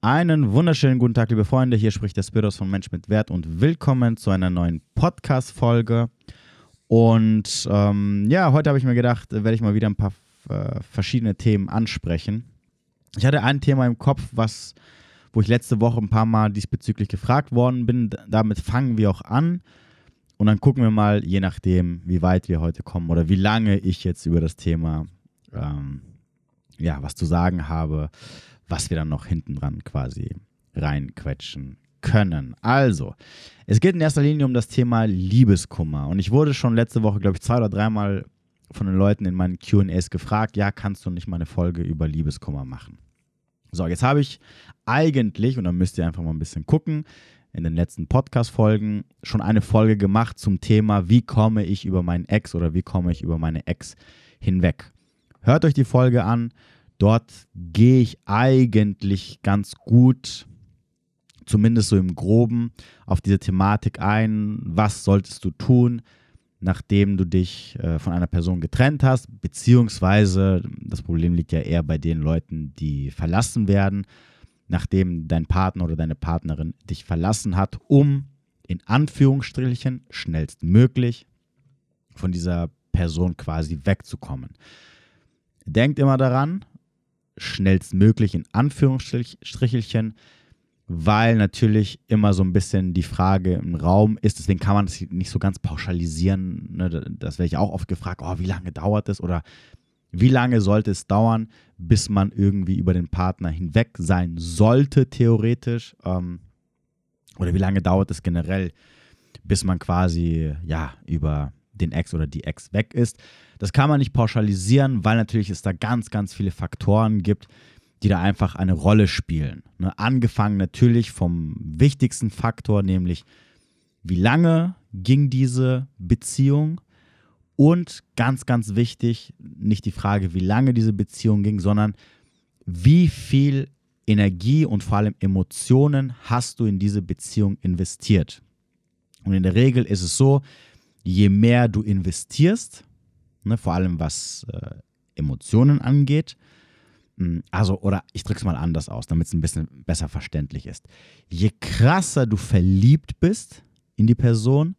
Einen wunderschönen guten Tag, liebe Freunde. Hier spricht der Spiros von Mensch mit Wert und willkommen zu einer neuen Podcast-Folge. Und ähm, ja, heute habe ich mir gedacht, werde ich mal wieder ein paar äh, verschiedene Themen ansprechen. Ich hatte ein Thema im Kopf, was, wo ich letzte Woche ein paar Mal diesbezüglich gefragt worden bin. Damit fangen wir auch an. Und dann gucken wir mal, je nachdem, wie weit wir heute kommen oder wie lange ich jetzt über das Thema ähm, ja, was zu sagen habe, was wir dann noch hinten dran quasi reinquetschen können. Also, es geht in erster Linie um das Thema Liebeskummer. Und ich wurde schon letzte Woche, glaube ich, zwei oder dreimal von den Leuten in meinen QAs gefragt, ja, kannst du nicht mal eine Folge über Liebeskummer machen? So, jetzt habe ich eigentlich, und dann müsst ihr einfach mal ein bisschen gucken, in den letzten Podcast-Folgen schon eine Folge gemacht zum Thema, wie komme ich über meinen Ex oder wie komme ich über meine Ex hinweg. Hört euch die Folge an. Dort gehe ich eigentlich ganz gut, zumindest so im groben, auf diese Thematik ein. Was solltest du tun, nachdem du dich äh, von einer Person getrennt hast? Beziehungsweise, das Problem liegt ja eher bei den Leuten, die verlassen werden, nachdem dein Partner oder deine Partnerin dich verlassen hat, um in Anführungsstrichen schnellstmöglich von dieser Person quasi wegzukommen. Denkt immer daran, schnellstmöglich in Anführungsstrichelchen, weil natürlich immer so ein bisschen die Frage im Raum ist, deswegen kann man das nicht so ganz pauschalisieren. Ne? Das werde ich auch oft gefragt, oh, wie lange dauert es oder wie lange sollte es dauern, bis man irgendwie über den Partner hinweg sein sollte, theoretisch? Ähm, oder wie lange dauert es generell, bis man quasi ja über den Ex oder die Ex weg ist? Das kann man nicht pauschalisieren, weil natürlich es da ganz, ganz viele Faktoren gibt, die da einfach eine Rolle spielen. Ne? Angefangen natürlich vom wichtigsten Faktor, nämlich wie lange ging diese Beziehung und ganz, ganz wichtig, nicht die Frage, wie lange diese Beziehung ging, sondern wie viel Energie und vor allem Emotionen hast du in diese Beziehung investiert. Und in der Regel ist es so, je mehr du investierst, ne, vor allem was äh, Emotionen angeht. Hm, also, oder ich drücke es mal anders aus, damit es ein bisschen besser verständlich ist. Je krasser du verliebt bist in die Person,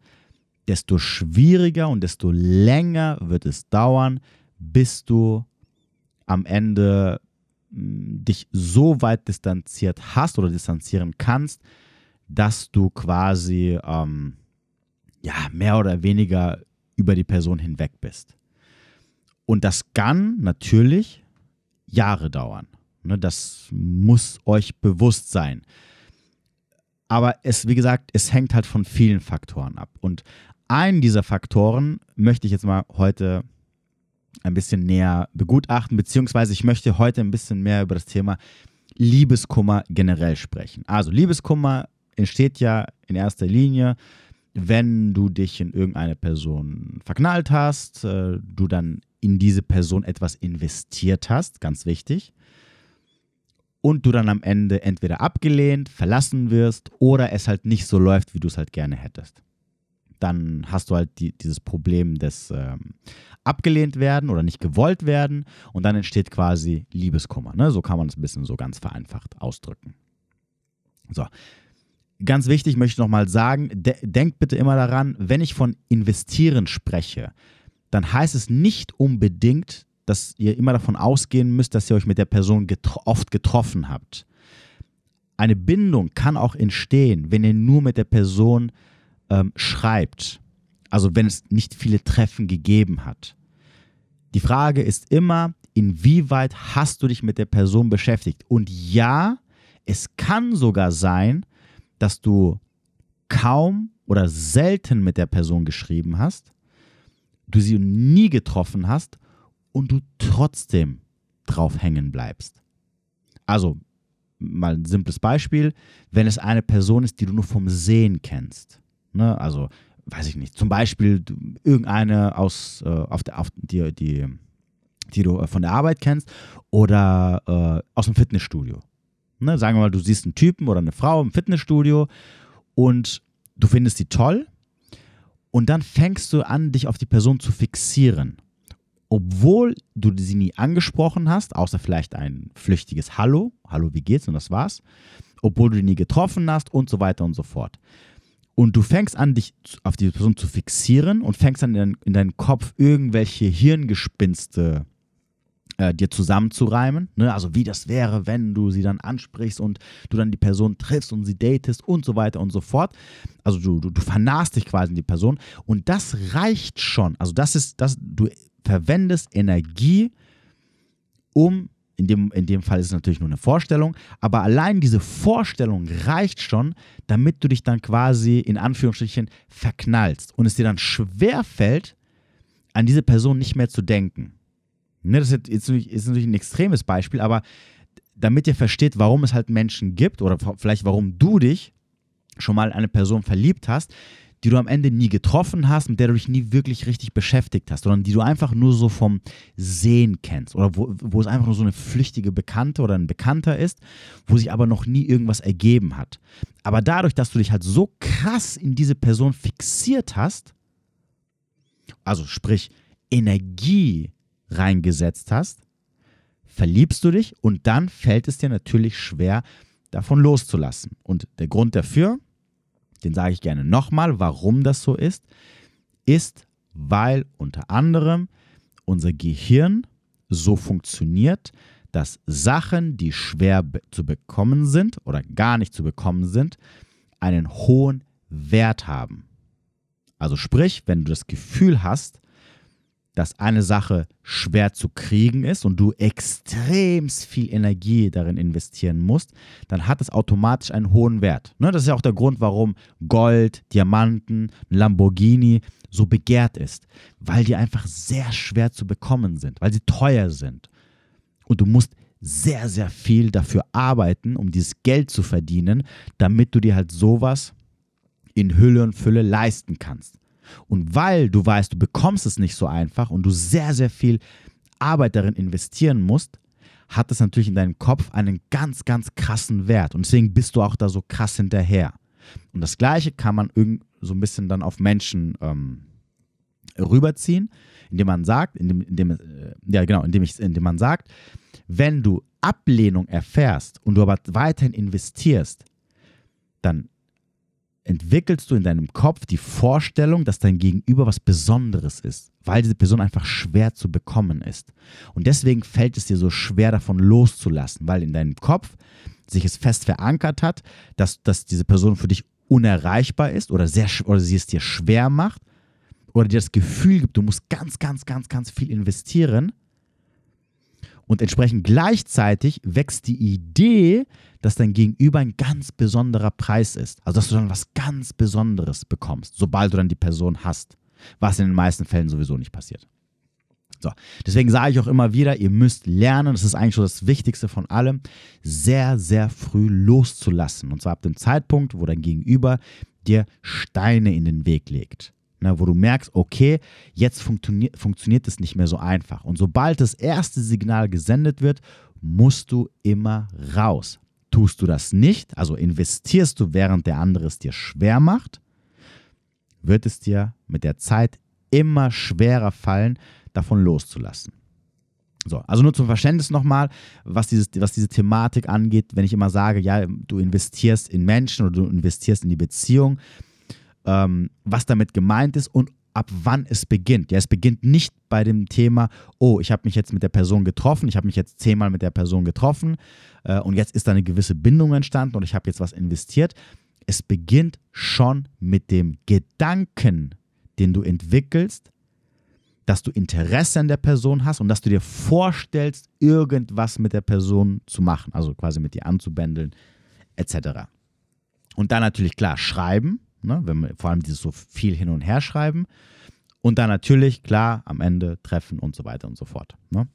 desto schwieriger und desto länger wird es dauern, bis du am Ende hm, dich so weit distanziert hast oder distanzieren kannst, dass du quasi ähm, ja mehr oder weniger über die Person hinweg bist. Und das kann natürlich Jahre dauern. Ne, das muss euch bewusst sein. Aber es, wie gesagt, es hängt halt von vielen Faktoren ab. Und einen dieser Faktoren möchte ich jetzt mal heute ein bisschen näher begutachten, beziehungsweise ich möchte heute ein bisschen mehr über das Thema Liebeskummer generell sprechen. Also Liebeskummer entsteht ja in erster Linie, wenn du dich in irgendeine Person verknallt hast, äh, du dann in diese Person etwas investiert hast, ganz wichtig, und du dann am Ende entweder abgelehnt, verlassen wirst oder es halt nicht so läuft, wie du es halt gerne hättest. Dann hast du halt die, dieses Problem des ähm, abgelehnt werden oder nicht gewollt werden und dann entsteht quasi Liebeskummer. Ne? So kann man es ein bisschen so ganz vereinfacht ausdrücken. So. Ganz wichtig möchte ich nochmal sagen, de denkt bitte immer daran, wenn ich von investieren spreche, dann heißt es nicht unbedingt, dass ihr immer davon ausgehen müsst, dass ihr euch mit der Person getro oft getroffen habt. Eine Bindung kann auch entstehen, wenn ihr nur mit der Person ähm, schreibt. Also wenn es nicht viele Treffen gegeben hat. Die Frage ist immer, inwieweit hast du dich mit der Person beschäftigt? Und ja, es kann sogar sein, dass du kaum oder selten mit der Person geschrieben hast, du sie nie getroffen hast und du trotzdem drauf hängen bleibst. Also, mal ein simples Beispiel, wenn es eine Person ist, die du nur vom Sehen kennst. Ne? Also, weiß ich nicht, zum Beispiel irgendeine aus, äh, auf der, auf die, die, die du von der Arbeit kennst oder äh, aus dem Fitnessstudio. Ne? Sagen wir mal, du siehst einen Typen oder eine Frau im Fitnessstudio und du findest sie toll und dann fängst du an, dich auf die Person zu fixieren. obwohl du sie nie angesprochen hast, außer vielleicht ein flüchtiges Hallo, Hallo, wie geht's und das war's, obwohl du die nie getroffen hast und so weiter und so fort. Und du fängst an, dich auf diese Person zu fixieren und fängst an, in, in deinen Kopf irgendwelche Hirngespinste äh, dir zusammenzureimen. Ne? Also wie das wäre, wenn du sie dann ansprichst und du dann die Person triffst und sie datest und so weiter und so fort. Also du, du, du vernahst dich quasi in die Person. Und das reicht schon. Also das ist, das, du verwendest Energie, um in dem, in dem Fall ist es natürlich nur eine Vorstellung, aber allein diese Vorstellung reicht schon, damit du dich dann quasi in Anführungsstrichen verknallst und es dir dann schwer fällt, an diese Person nicht mehr zu denken. Ne, das ist, natürlich, ist natürlich ein extremes Beispiel, aber damit ihr versteht, warum es halt Menschen gibt oder vielleicht warum du dich schon mal in eine Person verliebt hast, die du am Ende nie getroffen hast, mit der du dich nie wirklich richtig beschäftigt hast, sondern die du einfach nur so vom Sehen kennst oder wo, wo es einfach nur so eine flüchtige Bekannte oder ein Bekannter ist, wo sich aber noch nie irgendwas ergeben hat. Aber dadurch, dass du dich halt so krass in diese Person fixiert hast, also sprich Energie reingesetzt hast, verliebst du dich und dann fällt es dir natürlich schwer, davon loszulassen. Und der Grund dafür, den sage ich gerne nochmal, warum das so ist, ist, weil unter anderem unser Gehirn so funktioniert, dass Sachen, die schwer zu bekommen sind oder gar nicht zu bekommen sind, einen hohen Wert haben. Also sprich, wenn du das Gefühl hast, dass eine Sache schwer zu kriegen ist und du extrem viel Energie darin investieren musst, dann hat es automatisch einen hohen Wert. Ne, das ist ja auch der Grund, warum Gold, Diamanten, Lamborghini so begehrt ist, weil die einfach sehr schwer zu bekommen sind, weil sie teuer sind. Und du musst sehr, sehr viel dafür arbeiten, um dieses Geld zu verdienen, damit du dir halt sowas in Hülle und Fülle leisten kannst. Und weil du weißt, du bekommst es nicht so einfach und du sehr, sehr viel Arbeit darin investieren musst, hat es natürlich in deinem Kopf einen ganz, ganz krassen Wert. Und deswegen bist du auch da so krass hinterher. Und das Gleiche kann man so ein bisschen dann auf Menschen ähm, rüberziehen, indem man sagt, indem, indem, äh, ja genau, indem, ich, indem man sagt, wenn du Ablehnung erfährst und du aber weiterhin investierst, dann entwickelst du in deinem Kopf die Vorstellung, dass dein Gegenüber was Besonderes ist, weil diese Person einfach schwer zu bekommen ist. Und deswegen fällt es dir so schwer davon loszulassen, weil in deinem Kopf sich es fest verankert hat, dass, dass diese Person für dich unerreichbar ist oder, sehr, oder sie es dir schwer macht oder dir das Gefühl gibt, du musst ganz, ganz, ganz, ganz viel investieren. Und entsprechend gleichzeitig wächst die Idee, dass dein Gegenüber ein ganz besonderer Preis ist. Also, dass du dann was ganz Besonderes bekommst, sobald du dann die Person hast. Was in den meisten Fällen sowieso nicht passiert. So, deswegen sage ich auch immer wieder, ihr müsst lernen, das ist eigentlich schon das Wichtigste von allem, sehr, sehr früh loszulassen. Und zwar ab dem Zeitpunkt, wo dein Gegenüber dir Steine in den Weg legt. Na, wo du merkst, okay, jetzt funktioniert, funktioniert es nicht mehr so einfach. Und sobald das erste Signal gesendet wird, musst du immer raus. Tust du das nicht, also investierst du, während der andere es dir schwer macht, wird es dir mit der Zeit immer schwerer fallen, davon loszulassen. So, also nur zum Verständnis nochmal, was, dieses, was diese Thematik angeht, wenn ich immer sage, ja, du investierst in Menschen oder du investierst in die Beziehung, ähm, was damit gemeint ist und ab wann es beginnt. Ja, es beginnt nicht bei dem Thema, oh, ich habe mich jetzt mit der Person getroffen, ich habe mich jetzt zehnmal mit der Person getroffen äh, und jetzt ist da eine gewisse Bindung entstanden und ich habe jetzt was investiert. Es beginnt schon mit dem Gedanken, den du entwickelst, dass du Interesse an der Person hast und dass du dir vorstellst, irgendwas mit der Person zu machen, also quasi mit ihr anzubändeln, etc. Und dann natürlich klar schreiben, Ne? Wenn wir vor allem dieses so viel hin und her schreiben. Und dann natürlich, klar, am Ende treffen und so weiter und so fort. Ne?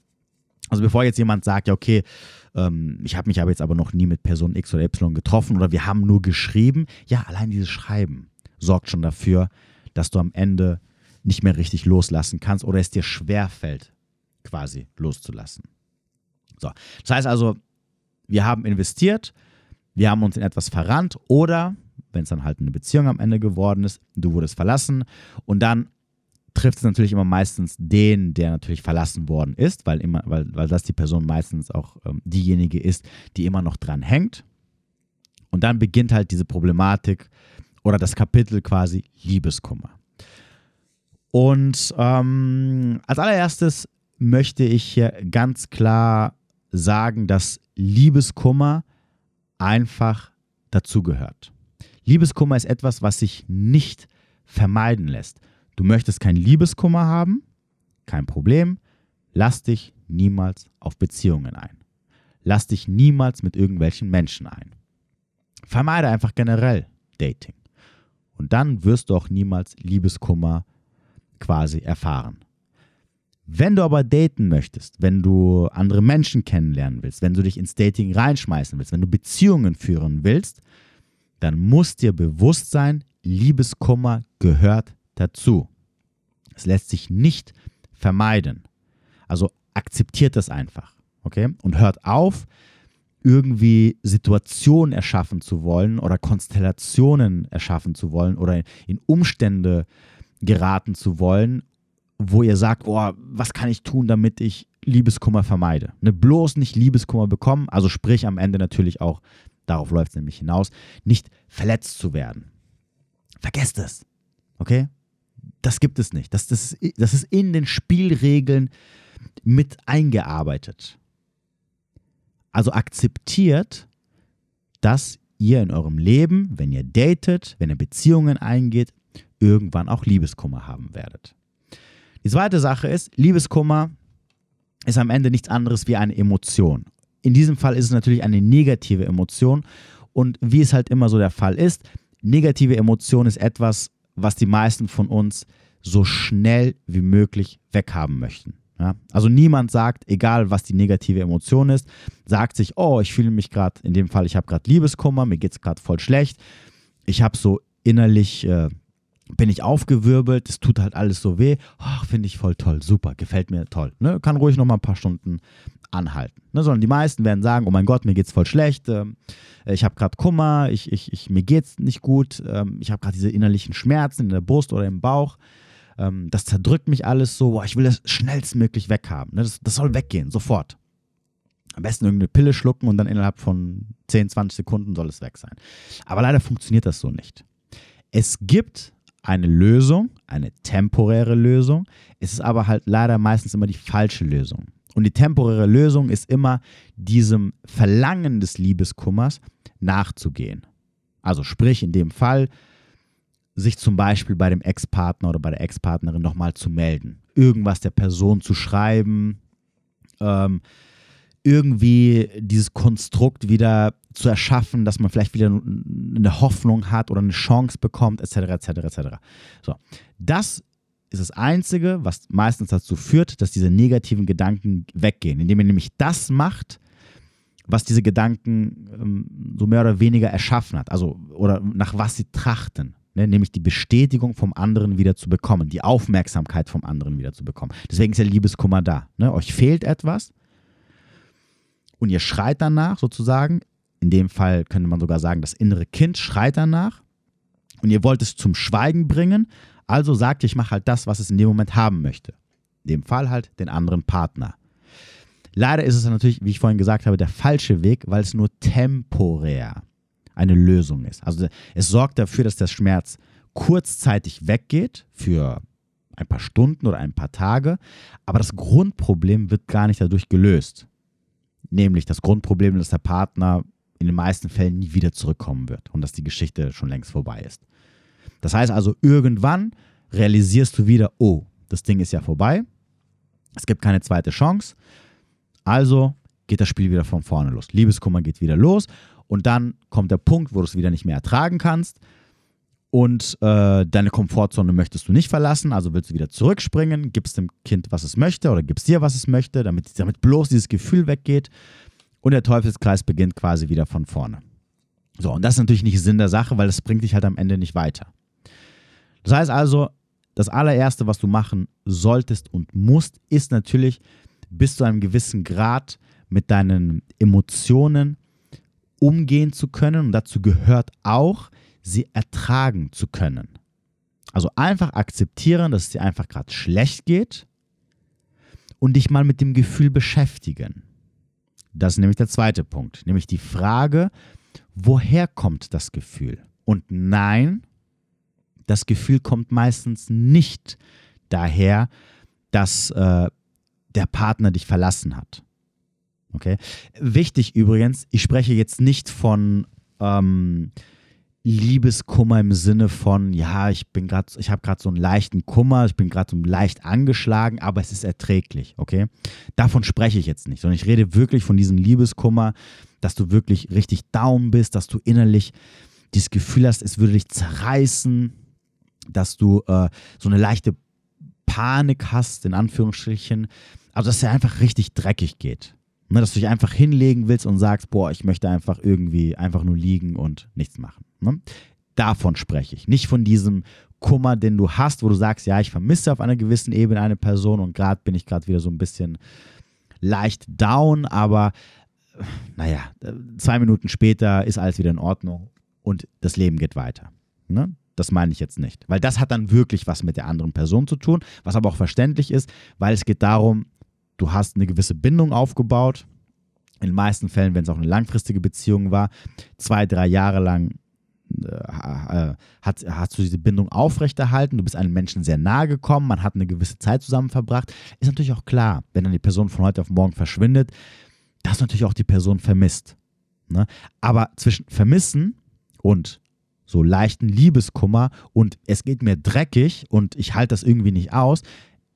Also bevor jetzt jemand sagt, ja, okay, ähm, ich habe mich aber jetzt aber noch nie mit Person X oder Y getroffen oder wir haben nur geschrieben, ja, allein dieses Schreiben sorgt schon dafür, dass du am Ende nicht mehr richtig loslassen kannst oder es dir schwerfällt, quasi loszulassen. So, das heißt also, wir haben investiert, wir haben uns in etwas verrannt oder wenn es dann halt eine Beziehung am Ende geworden ist, du wurdest verlassen und dann trifft es natürlich immer meistens den, der natürlich verlassen worden ist, weil, immer, weil, weil das die Person meistens auch ähm, diejenige ist, die immer noch dran hängt. Und dann beginnt halt diese Problematik oder das Kapitel quasi Liebeskummer. Und ähm, als allererstes möchte ich hier ganz klar sagen, dass Liebeskummer einfach dazugehört. Liebeskummer ist etwas, was sich nicht vermeiden lässt. Du möchtest keinen Liebeskummer haben? Kein Problem. Lass dich niemals auf Beziehungen ein. Lass dich niemals mit irgendwelchen Menschen ein. Vermeide einfach generell Dating. Und dann wirst du auch niemals Liebeskummer quasi erfahren. Wenn du aber daten möchtest, wenn du andere Menschen kennenlernen willst, wenn du dich ins Dating reinschmeißen willst, wenn du Beziehungen führen willst, dann muss dir bewusst sein, Liebeskummer gehört dazu. Es lässt sich nicht vermeiden. Also akzeptiert das einfach, okay? Und hört auf, irgendwie Situationen erschaffen zu wollen oder Konstellationen erschaffen zu wollen oder in Umstände geraten zu wollen, wo ihr sagt, oh, was kann ich tun, damit ich Liebeskummer vermeide? Ne, bloß nicht Liebeskummer bekommen, also sprich am Ende natürlich auch, darauf läuft es nämlich hinaus, nicht verletzt zu werden. Vergesst es. Okay? Das gibt es nicht. Das, das, das ist in den Spielregeln mit eingearbeitet. Also akzeptiert, dass ihr in eurem Leben, wenn ihr datet, wenn ihr Beziehungen eingeht, irgendwann auch Liebeskummer haben werdet. Die zweite Sache ist, Liebeskummer ist am Ende nichts anderes wie eine Emotion. In diesem Fall ist es natürlich eine negative Emotion und wie es halt immer so der Fall ist, negative Emotion ist etwas, was die meisten von uns so schnell wie möglich weghaben möchten. Ja? Also niemand sagt, egal was die negative Emotion ist, sagt sich, oh, ich fühle mich gerade, in dem Fall, ich habe gerade Liebeskummer, mir geht es gerade voll schlecht, ich habe so innerlich, äh, bin ich aufgewirbelt, es tut halt alles so weh, oh, finde ich voll toll, super, gefällt mir toll. Ne? Kann ruhig noch mal ein paar Stunden anhalten. Ne? Sondern die meisten werden sagen, oh mein Gott, mir geht es voll schlecht, ähm, ich habe gerade Kummer, ich, ich, ich, mir geht's nicht gut, ähm, ich habe gerade diese innerlichen Schmerzen in der Brust oder im Bauch. Ähm, das zerdrückt mich alles so, boah, ich will das schnellstmöglich weghaben. Ne? Das, das soll weggehen, sofort. Am besten irgendeine Pille schlucken und dann innerhalb von 10, 20 Sekunden soll es weg sein. Aber leider funktioniert das so nicht. Es gibt eine Lösung, eine temporäre Lösung. Es ist aber halt leider meistens immer die falsche Lösung. Und die temporäre Lösung ist immer diesem Verlangen des Liebeskummers nachzugehen. Also sprich in dem Fall, sich zum Beispiel bei dem Ex-Partner oder bei der Ex-Partnerin nochmal zu melden. Irgendwas der Person zu schreiben, ähm, irgendwie dieses Konstrukt wieder zu erschaffen, dass man vielleicht wieder eine Hoffnung hat oder eine Chance bekommt, etc., etc., etc. So, das ist das Einzige, was meistens dazu führt, dass diese negativen Gedanken weggehen, indem ihr nämlich das macht, was diese Gedanken ähm, so mehr oder weniger erschaffen hat, also oder nach was sie trachten, ne? nämlich die Bestätigung vom anderen wieder zu bekommen, die Aufmerksamkeit vom anderen wieder zu bekommen. Deswegen ist ja Liebeskummer da. Ne? Euch fehlt etwas und ihr schreit danach sozusagen. In dem Fall könnte man sogar sagen, das innere Kind schreit danach und ihr wollt es zum Schweigen bringen, also sagt ihr, ich mache halt das, was es in dem Moment haben möchte. In dem Fall halt den anderen Partner. Leider ist es natürlich, wie ich vorhin gesagt habe, der falsche Weg, weil es nur temporär eine Lösung ist. Also es sorgt dafür, dass der Schmerz kurzzeitig weggeht für ein paar Stunden oder ein paar Tage, aber das Grundproblem wird gar nicht dadurch gelöst. Nämlich das Grundproblem, dass der Partner in den meisten Fällen nie wieder zurückkommen wird und dass die Geschichte schon längst vorbei ist. Das heißt also, irgendwann realisierst du wieder, oh, das Ding ist ja vorbei. Es gibt keine zweite Chance. Also geht das Spiel wieder von vorne los. Liebeskummer geht wieder los und dann kommt der Punkt, wo du es wieder nicht mehr ertragen kannst und äh, deine Komfortzone möchtest du nicht verlassen, also willst du wieder zurückspringen, gibst dem Kind, was es möchte oder gibst dir, was es möchte, damit, damit bloß dieses Gefühl weggeht und der Teufelskreis beginnt quasi wieder von vorne. So, und das ist natürlich nicht Sinn der Sache, weil das bringt dich halt am Ende nicht weiter. Das heißt also, das allererste, was du machen solltest und musst, ist natürlich bis zu einem gewissen Grad mit deinen Emotionen umgehen zu können. Und dazu gehört auch, sie ertragen zu können. Also einfach akzeptieren, dass es dir einfach gerade schlecht geht und dich mal mit dem Gefühl beschäftigen. Das ist nämlich der zweite Punkt, nämlich die Frage, woher kommt das Gefühl? Und nein, das Gefühl kommt meistens nicht daher, dass äh, der Partner dich verlassen hat. Okay. Wichtig übrigens, ich spreche jetzt nicht von ähm, Liebeskummer im Sinne von, ja, ich bin gerade, ich habe gerade so einen leichten Kummer, ich bin gerade so leicht angeschlagen, aber es ist erträglich, okay? Davon spreche ich jetzt nicht, sondern ich rede wirklich von diesem Liebeskummer, dass du wirklich richtig down bist, dass du innerlich dieses Gefühl hast, es würde dich zerreißen, dass du äh, so eine leichte Panik hast, in Anführungsstrichen, also dass es dir einfach richtig dreckig geht. Ne, dass du dich einfach hinlegen willst und sagst, boah, ich möchte einfach irgendwie einfach nur liegen und nichts machen. Ne? Davon spreche ich. Nicht von diesem Kummer, den du hast, wo du sagst, ja, ich vermisse auf einer gewissen Ebene eine Person und gerade bin ich gerade wieder so ein bisschen leicht down, aber naja, zwei Minuten später ist alles wieder in Ordnung und das Leben geht weiter. Ne? Das meine ich jetzt nicht, weil das hat dann wirklich was mit der anderen Person zu tun, was aber auch verständlich ist, weil es geht darum, du hast eine gewisse Bindung aufgebaut. In den meisten Fällen, wenn es auch eine langfristige Beziehung war, zwei, drei Jahre lang äh, äh, hat, hast du diese Bindung aufrechterhalten, du bist einem Menschen sehr nahe gekommen, man hat eine gewisse Zeit zusammen verbracht. Ist natürlich auch klar, wenn dann die Person von heute auf morgen verschwindet, dass natürlich auch die Person vermisst. Ne? Aber zwischen Vermissen und so leichten Liebeskummer und es geht mir dreckig und ich halte das irgendwie nicht aus,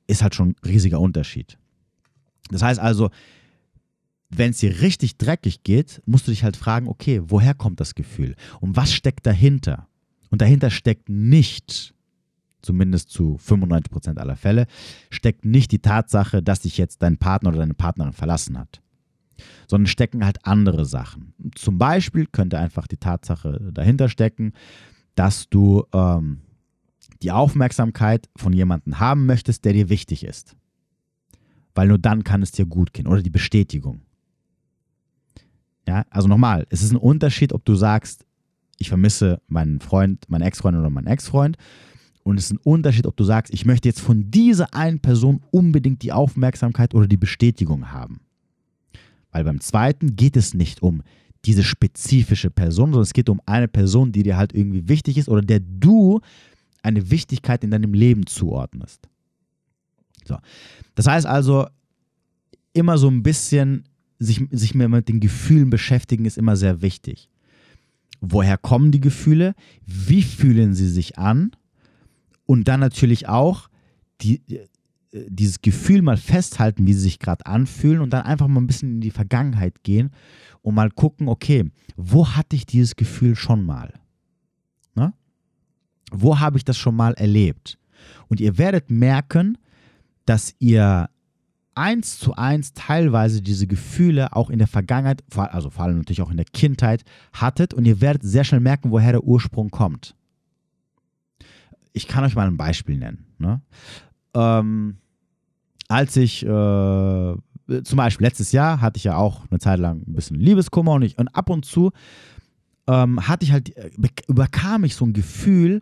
ist halt schon ein riesiger Unterschied. Das heißt also, wenn es dir richtig dreckig geht, musst du dich halt fragen, okay, woher kommt das Gefühl? Und was steckt dahinter? Und dahinter steckt nicht, zumindest zu 95% aller Fälle, steckt nicht die Tatsache, dass dich jetzt dein Partner oder deine Partnerin verlassen hat. Sondern stecken halt andere Sachen. Zum Beispiel könnte einfach die Tatsache dahinter stecken, dass du ähm, die Aufmerksamkeit von jemandem haben möchtest, der dir wichtig ist weil nur dann kann es dir gut gehen. Oder die Bestätigung. Ja, also nochmal, es ist ein Unterschied, ob du sagst, ich vermisse meinen Freund, meinen Ex-Freund oder meinen Ex-Freund. Und es ist ein Unterschied, ob du sagst, ich möchte jetzt von dieser einen Person unbedingt die Aufmerksamkeit oder die Bestätigung haben. Weil beim zweiten geht es nicht um diese spezifische Person, sondern es geht um eine Person, die dir halt irgendwie wichtig ist oder der du eine Wichtigkeit in deinem Leben zuordnest. So. Das heißt also, immer so ein bisschen sich, sich mit den Gefühlen beschäftigen, ist immer sehr wichtig. Woher kommen die Gefühle? Wie fühlen sie sich an? Und dann natürlich auch die, äh, dieses Gefühl mal festhalten, wie sie sich gerade anfühlen und dann einfach mal ein bisschen in die Vergangenheit gehen und mal gucken, okay, wo hatte ich dieses Gefühl schon mal? Ne? Wo habe ich das schon mal erlebt? Und ihr werdet merken, dass ihr eins zu eins teilweise diese Gefühle auch in der Vergangenheit, also vor allem natürlich auch in der Kindheit hattet und ihr werdet sehr schnell merken, woher der Ursprung kommt. Ich kann euch mal ein Beispiel nennen. Ne? Ähm, als ich äh, zum Beispiel letztes Jahr hatte ich ja auch eine Zeit lang ein bisschen Liebeskummer und, ich, und ab und zu ähm, hatte ich halt, äh, überkam ich so ein Gefühl,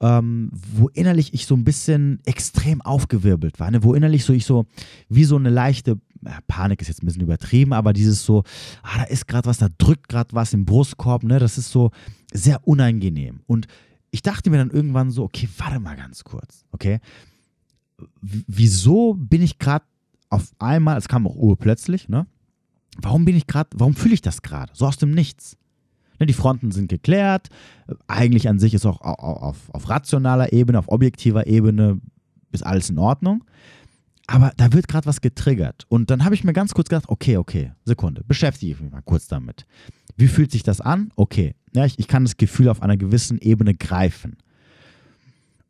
ähm, wo innerlich ich so ein bisschen extrem aufgewirbelt war, ne? wo innerlich so ich so wie so eine leichte Panik ist jetzt ein bisschen übertrieben, aber dieses so, ah, da ist gerade was, da drückt gerade was im Brustkorb, ne? Das ist so sehr unangenehm. Und ich dachte mir dann irgendwann so, okay, warte mal ganz kurz, okay? W wieso bin ich gerade auf einmal, es kam auch urplötzlich, ne? Warum bin ich gerade, warum fühle ich das gerade? So aus dem Nichts. Ne, die Fronten sind geklärt. Eigentlich an sich ist auch auf, auf rationaler Ebene, auf objektiver Ebene ist alles in Ordnung. Aber da wird gerade was getriggert. Und dann habe ich mir ganz kurz gedacht, okay, okay, Sekunde, beschäftige ich mich mal kurz damit. Wie fühlt sich das an? Okay, ja, ich, ich kann das Gefühl auf einer gewissen Ebene greifen.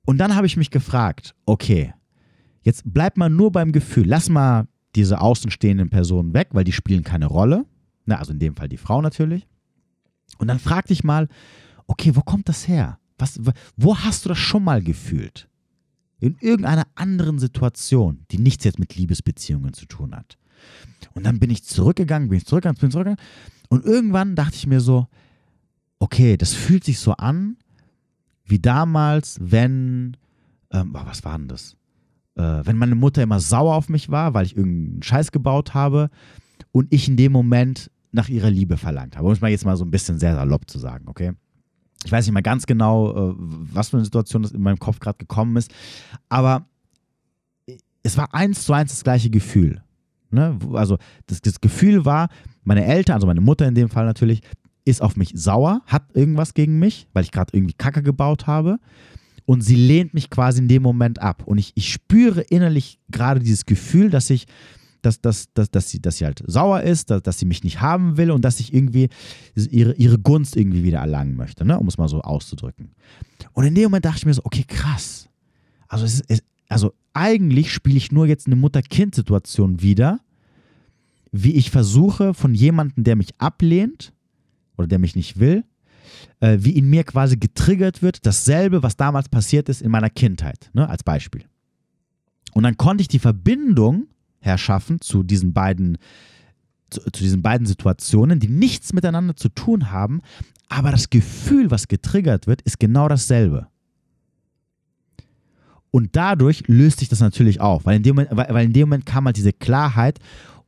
Und dann habe ich mich gefragt, okay, jetzt bleib mal nur beim Gefühl. Lass mal diese außenstehenden Personen weg, weil die spielen keine Rolle. Na, also in dem Fall die Frau natürlich. Und dann frag dich mal, okay, wo kommt das her? Was, wo hast du das schon mal gefühlt? In irgendeiner anderen Situation, die nichts jetzt mit Liebesbeziehungen zu tun hat. Und dann bin ich zurückgegangen, bin ich zurückgegangen, bin ich zurückgegangen. Und irgendwann dachte ich mir so, okay, das fühlt sich so an, wie damals, wenn, ähm, was war denn das? Äh, wenn meine Mutter immer sauer auf mich war, weil ich irgendeinen Scheiß gebaut habe und ich in dem Moment nach ihrer Liebe verlangt habe. Um es mal jetzt mal so ein bisschen sehr salopp zu sagen, okay? Ich weiß nicht mal ganz genau, äh, was für eine Situation das in meinem Kopf gerade gekommen ist, aber es war eins zu eins das gleiche Gefühl. Ne? Also das, das Gefühl war, meine Eltern, also meine Mutter in dem Fall natürlich, ist auf mich sauer, hat irgendwas gegen mich, weil ich gerade irgendwie Kacke gebaut habe. Und sie lehnt mich quasi in dem Moment ab. Und ich, ich spüre innerlich gerade dieses Gefühl, dass ich, dass, dass, dass, dass, sie, dass sie halt sauer ist, dass, dass sie mich nicht haben will und dass ich irgendwie ihre, ihre Gunst irgendwie wieder erlangen möchte, ne? um es mal so auszudrücken. Und in dem Moment dachte ich mir so, okay, krass. Also, es ist, also eigentlich spiele ich nur jetzt eine Mutter-Kind-Situation wieder, wie ich versuche, von jemandem, der mich ablehnt oder der mich nicht will, äh, wie in mir quasi getriggert wird, dasselbe, was damals passiert ist in meiner Kindheit, ne, als Beispiel. Und dann konnte ich die Verbindung herschaffen zu diesen beiden, zu, zu diesen beiden Situationen, die nichts miteinander zu tun haben, aber das Gefühl, was getriggert wird, ist genau dasselbe. Und dadurch löst sich das natürlich auf, weil in dem Moment, weil, weil in dem Moment kam halt diese Klarheit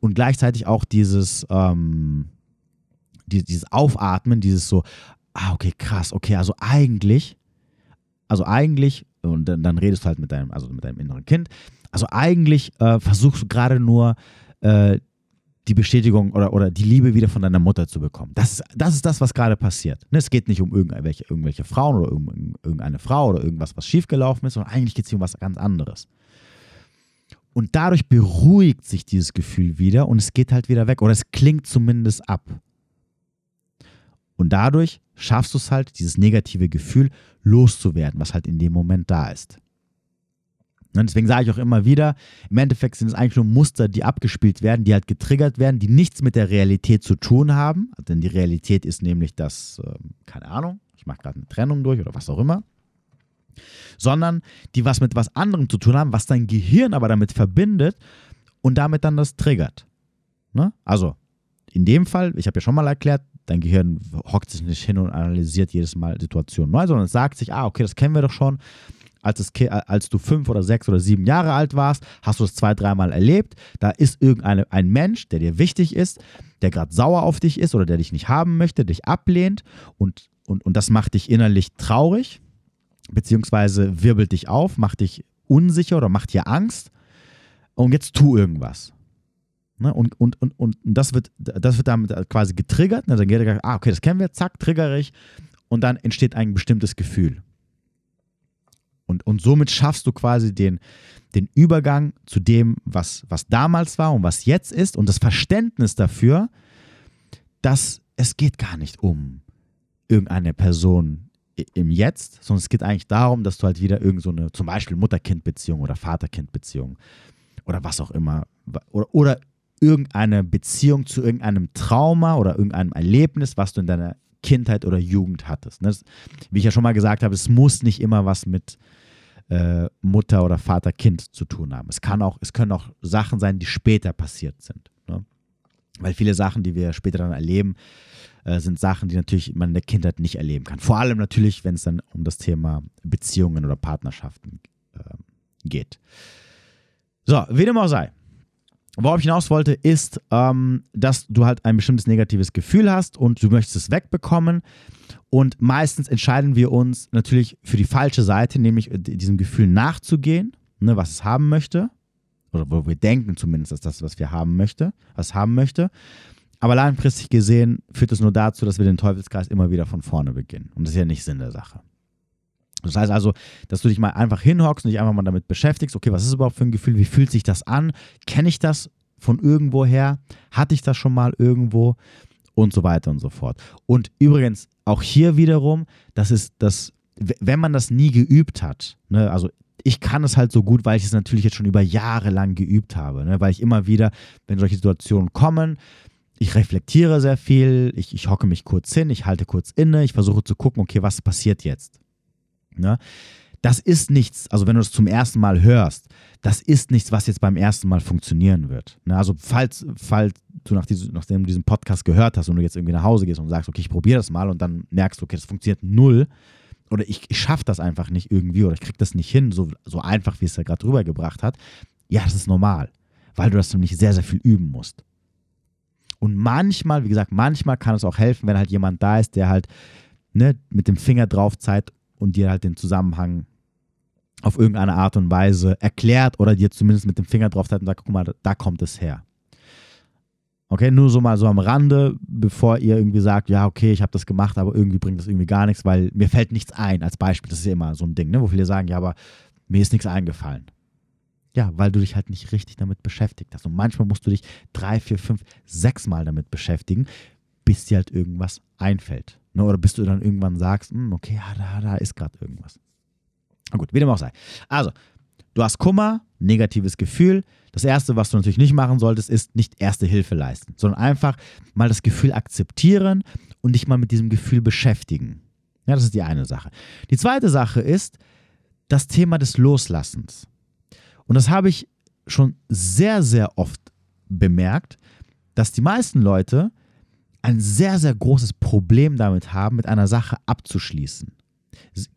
und gleichzeitig auch dieses, ähm, die, dieses Aufatmen, dieses so, ah, okay, krass, okay, also eigentlich, also eigentlich, und dann, dann redest du halt mit deinem, also mit deinem inneren Kind, also eigentlich äh, versuchst du gerade nur äh, die Bestätigung oder, oder die Liebe wieder von deiner Mutter zu bekommen. Das ist das, ist das was gerade passiert. Ne, es geht nicht um irgendwelche, irgendwelche Frauen oder irgendeine Frau oder irgendwas, was schiefgelaufen ist, sondern eigentlich geht es hier um was ganz anderes. Und dadurch beruhigt sich dieses Gefühl wieder und es geht halt wieder weg oder es klingt zumindest ab. Und dadurch schaffst du es halt, dieses negative Gefühl loszuwerden, was halt in dem Moment da ist. Und deswegen sage ich auch immer wieder, im Endeffekt sind es eigentlich nur Muster, die abgespielt werden, die halt getriggert werden, die nichts mit der Realität zu tun haben. Denn die Realität ist nämlich das, äh, keine Ahnung, ich mache gerade eine Trennung durch oder was auch immer. Sondern die was mit was anderem zu tun haben, was dein Gehirn aber damit verbindet und damit dann das triggert. Ne? Also in dem Fall, ich habe ja schon mal erklärt, dein Gehirn hockt sich nicht hin und analysiert jedes Mal Situationen neu, sondern es sagt sich, ah, okay, das kennen wir doch schon. Als, das, als du fünf oder sechs oder sieben Jahre alt warst, hast du das zwei, dreimal erlebt. Da ist irgendein ein Mensch, der dir wichtig ist, der gerade sauer auf dich ist oder der dich nicht haben möchte, dich ablehnt und, und, und das macht dich innerlich traurig, beziehungsweise wirbelt dich auf, macht dich unsicher oder macht dir Angst. Und jetzt tu irgendwas. Ne? Und, und, und, und das wird, das wird damit quasi getriggert. Ne? Dann geht er, ah, okay, das kennen wir, zack, triggere ich. Und dann entsteht ein bestimmtes Gefühl. Und, und somit schaffst du quasi den, den Übergang zu dem, was, was damals war und was jetzt ist und das Verständnis dafür, dass es geht gar nicht um irgendeine Person im Jetzt, sondern es geht eigentlich darum, dass du halt wieder irgend so zum Beispiel Mutter-Kind-Beziehung oder Vater-Kind-Beziehung oder was auch immer, oder, oder irgendeine Beziehung zu irgendeinem Trauma oder irgendeinem Erlebnis, was du in deiner Kindheit oder Jugend hattest. Das, wie ich ja schon mal gesagt habe, es muss nicht immer was mit äh, Mutter oder Vater Kind zu tun haben. Es kann auch, es können auch Sachen sein, die später passiert sind. Ne? Weil viele Sachen, die wir später dann erleben, äh, sind Sachen, die natürlich man in der Kindheit nicht erleben kann. Vor allem natürlich, wenn es dann um das Thema Beziehungen oder Partnerschaften äh, geht. So, wie dem auch sei. Worauf ich hinaus wollte, ist, ähm, dass du halt ein bestimmtes negatives Gefühl hast und du möchtest es wegbekommen. Und meistens entscheiden wir uns natürlich für die falsche Seite, nämlich äh, diesem Gefühl nachzugehen, ne, was es haben möchte. Oder wo wir denken zumindest, dass das, was wir haben möchte, was haben möchte. Aber langfristig gesehen führt es nur dazu, dass wir den Teufelskreis immer wieder von vorne beginnen. Und das ist ja nicht Sinn der Sache. Das heißt also, dass du dich mal einfach hinhockst und dich einfach mal damit beschäftigst, okay, was ist überhaupt für ein Gefühl, wie fühlt sich das an? Kenne ich das von irgendwoher? Hatte ich das schon mal irgendwo? Und so weiter und so fort. Und übrigens, auch hier wiederum, das ist das, wenn man das nie geübt hat, ne, also ich kann es halt so gut, weil ich es natürlich jetzt schon über Jahre lang geübt habe, ne, weil ich immer wieder, wenn solche Situationen kommen, ich reflektiere sehr viel, ich, ich hocke mich kurz hin, ich halte kurz inne, ich versuche zu gucken, okay, was passiert jetzt? Ne? Das ist nichts, also wenn du es zum ersten Mal hörst, das ist nichts, was jetzt beim ersten Mal funktionieren wird. Ne? Also falls, falls du nach diesem, nachdem du diesen Podcast gehört hast und du jetzt irgendwie nach Hause gehst und sagst, okay, ich probiere das mal und dann merkst du, okay, das funktioniert null, oder ich, ich schaffe das einfach nicht irgendwie oder ich kriege das nicht hin, so, so einfach, wie es er gerade rübergebracht hat, ja, das ist normal, weil du das nämlich sehr, sehr viel üben musst. Und manchmal, wie gesagt, manchmal kann es auch helfen, wenn halt jemand da ist, der halt ne, mit dem Finger drauf zeigt und dir halt den Zusammenhang auf irgendeine Art und Weise erklärt oder dir zumindest mit dem Finger drauf zeigt und sagt, guck mal, da kommt es her. Okay, nur so mal so am Rande, bevor ihr irgendwie sagt, ja, okay, ich habe das gemacht, aber irgendwie bringt das irgendwie gar nichts, weil mir fällt nichts ein als Beispiel. Das ist ja immer so ein Ding, ne, wo viele sagen, ja, aber mir ist nichts eingefallen. Ja, weil du dich halt nicht richtig damit beschäftigt hast. Und manchmal musst du dich drei, vier, fünf, sechs Mal damit beschäftigen, bis dir halt irgendwas einfällt. Ne? Oder bis du dann irgendwann sagst, hm, okay, ja, da, da ist gerade irgendwas. Na gut, wie dem auch sei. Also, du hast Kummer, negatives Gefühl. Das Erste, was du natürlich nicht machen solltest, ist nicht erste Hilfe leisten, sondern einfach mal das Gefühl akzeptieren und dich mal mit diesem Gefühl beschäftigen. Ja, das ist die eine Sache. Die zweite Sache ist das Thema des Loslassens. Und das habe ich schon sehr, sehr oft bemerkt, dass die meisten Leute ein sehr, sehr großes Problem damit haben, mit einer Sache abzuschließen.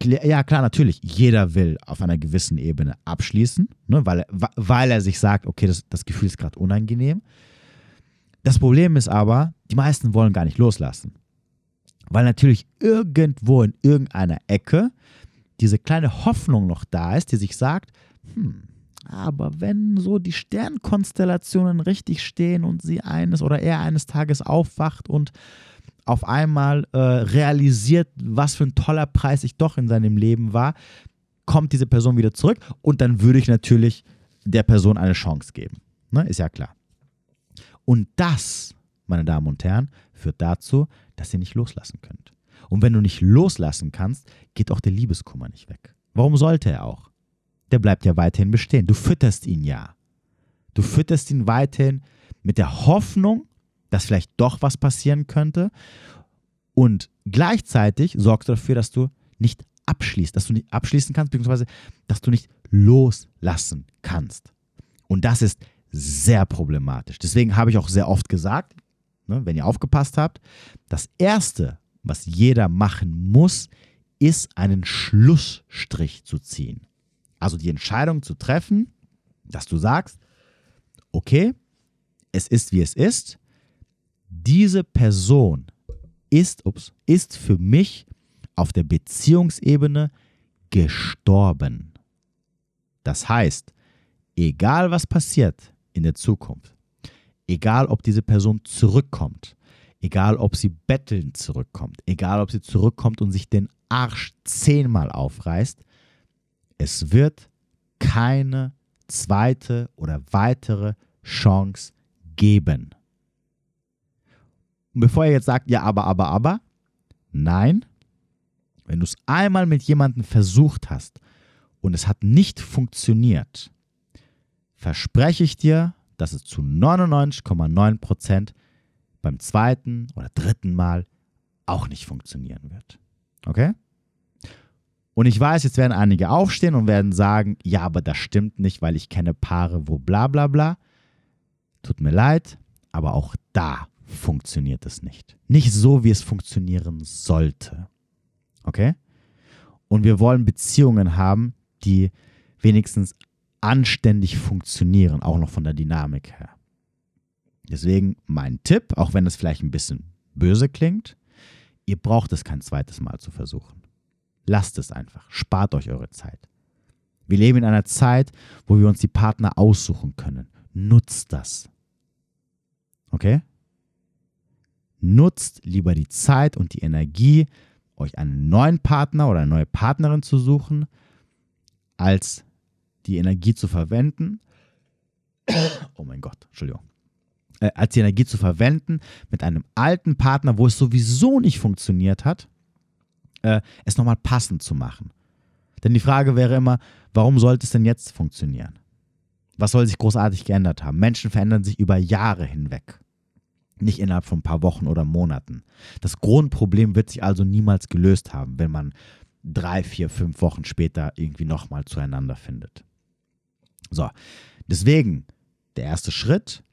Ja, klar, natürlich. Jeder will auf einer gewissen Ebene abschließen, ne, weil, weil er sich sagt, okay, das, das Gefühl ist gerade unangenehm. Das Problem ist aber, die meisten wollen gar nicht loslassen. Weil natürlich irgendwo in irgendeiner Ecke diese kleine Hoffnung noch da ist, die sich sagt, hm, aber wenn so die Sternkonstellationen richtig stehen und sie eines oder er eines Tages aufwacht und auf einmal äh, realisiert, was für ein toller Preis ich doch in seinem Leben war, kommt diese Person wieder zurück und dann würde ich natürlich der Person eine Chance geben. Ne? Ist ja klar. Und das, meine Damen und Herren, führt dazu, dass ihr nicht loslassen könnt. Und wenn du nicht loslassen kannst, geht auch der Liebeskummer nicht weg. Warum sollte er auch? Der bleibt ja weiterhin bestehen. Du fütterst ihn ja. Du fütterst ihn weiterhin mit der Hoffnung, dass vielleicht doch was passieren könnte. Und gleichzeitig sorgst du dafür, dass du nicht abschließt, dass du nicht abschließen kannst, beziehungsweise dass du nicht loslassen kannst. Und das ist sehr problematisch. Deswegen habe ich auch sehr oft gesagt, ne, wenn ihr aufgepasst habt, das Erste, was jeder machen muss, ist einen Schlussstrich zu ziehen. Also die Entscheidung zu treffen, dass du sagst, okay, es ist wie es ist, diese Person ist, ups, ist für mich auf der Beziehungsebene gestorben. Das heißt, egal was passiert in der Zukunft, egal ob diese Person zurückkommt, egal ob sie bettelnd zurückkommt, egal ob sie zurückkommt und sich den Arsch zehnmal aufreißt, es wird keine zweite oder weitere Chance geben. Und bevor ihr jetzt sagt, ja, aber, aber, aber, nein, wenn du es einmal mit jemandem versucht hast und es hat nicht funktioniert, verspreche ich dir, dass es zu 99,9% beim zweiten oder dritten Mal auch nicht funktionieren wird. Okay? Und ich weiß, jetzt werden einige aufstehen und werden sagen, ja, aber das stimmt nicht, weil ich kenne Paare, wo bla bla bla. Tut mir leid, aber auch da funktioniert es nicht. Nicht so, wie es funktionieren sollte. Okay? Und wir wollen Beziehungen haben, die wenigstens anständig funktionieren, auch noch von der Dynamik her. Deswegen mein Tipp, auch wenn es vielleicht ein bisschen böse klingt, ihr braucht es kein zweites Mal zu versuchen. Lasst es einfach, spart euch eure Zeit. Wir leben in einer Zeit, wo wir uns die Partner aussuchen können. Nutzt das. Okay? Nutzt lieber die Zeit und die Energie, euch einen neuen Partner oder eine neue Partnerin zu suchen, als die Energie zu verwenden. Oh mein Gott, Entschuldigung. Äh, als die Energie zu verwenden mit einem alten Partner, wo es sowieso nicht funktioniert hat, äh, es nochmal passend zu machen. Denn die Frage wäre immer, warum sollte es denn jetzt funktionieren? Was soll sich großartig geändert haben? Menschen verändern sich über Jahre hinweg nicht innerhalb von ein paar Wochen oder Monaten. Das Grundproblem wird sich also niemals gelöst haben, wenn man drei, vier, fünf Wochen später irgendwie nochmal zueinander findet. So, deswegen der erste Schritt,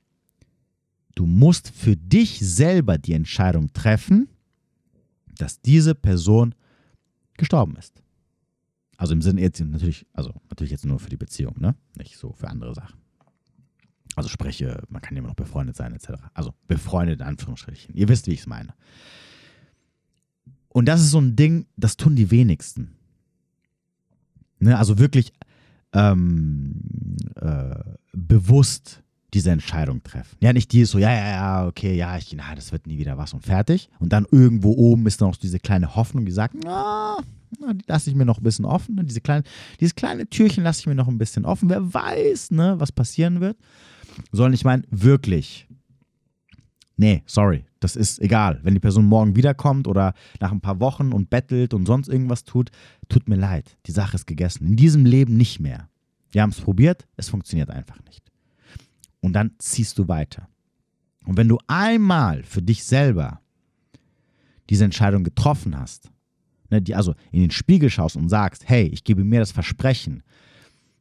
du musst für dich selber die Entscheidung treffen, dass diese Person gestorben ist. Also im Sinne jetzt natürlich, also natürlich jetzt nur für die Beziehung, ne? Nicht so für andere Sachen. Also spreche, man kann immer noch befreundet sein, etc. Also befreundet in Anführungsstrichen. Ihr wisst, wie ich es meine. Und das ist so ein Ding, das tun die wenigsten. Ne? Also wirklich ähm, äh, bewusst diese Entscheidung treffen. Ja, nicht die ist so, ja, ja, ja, okay, ja, ich, na, das wird nie wieder was und fertig. Und dann irgendwo oben ist noch diese kleine Hoffnung, die sagt, na, na die lasse ich mir noch ein bisschen offen. Ne? Diese kleine, dieses kleine Türchen lasse ich mir noch ein bisschen offen. Wer weiß, ne, was passieren wird. Sondern ich meine, wirklich. Nee, sorry, das ist egal. Wenn die Person morgen wiederkommt oder nach ein paar Wochen und bettelt und sonst irgendwas tut, tut mir leid. Die Sache ist gegessen. In diesem Leben nicht mehr. Wir haben es probiert, es funktioniert einfach nicht und dann ziehst du weiter. Und wenn du einmal für dich selber diese Entscheidung getroffen hast, ne, die, also in den Spiegel schaust und sagst, hey, ich gebe mir das Versprechen,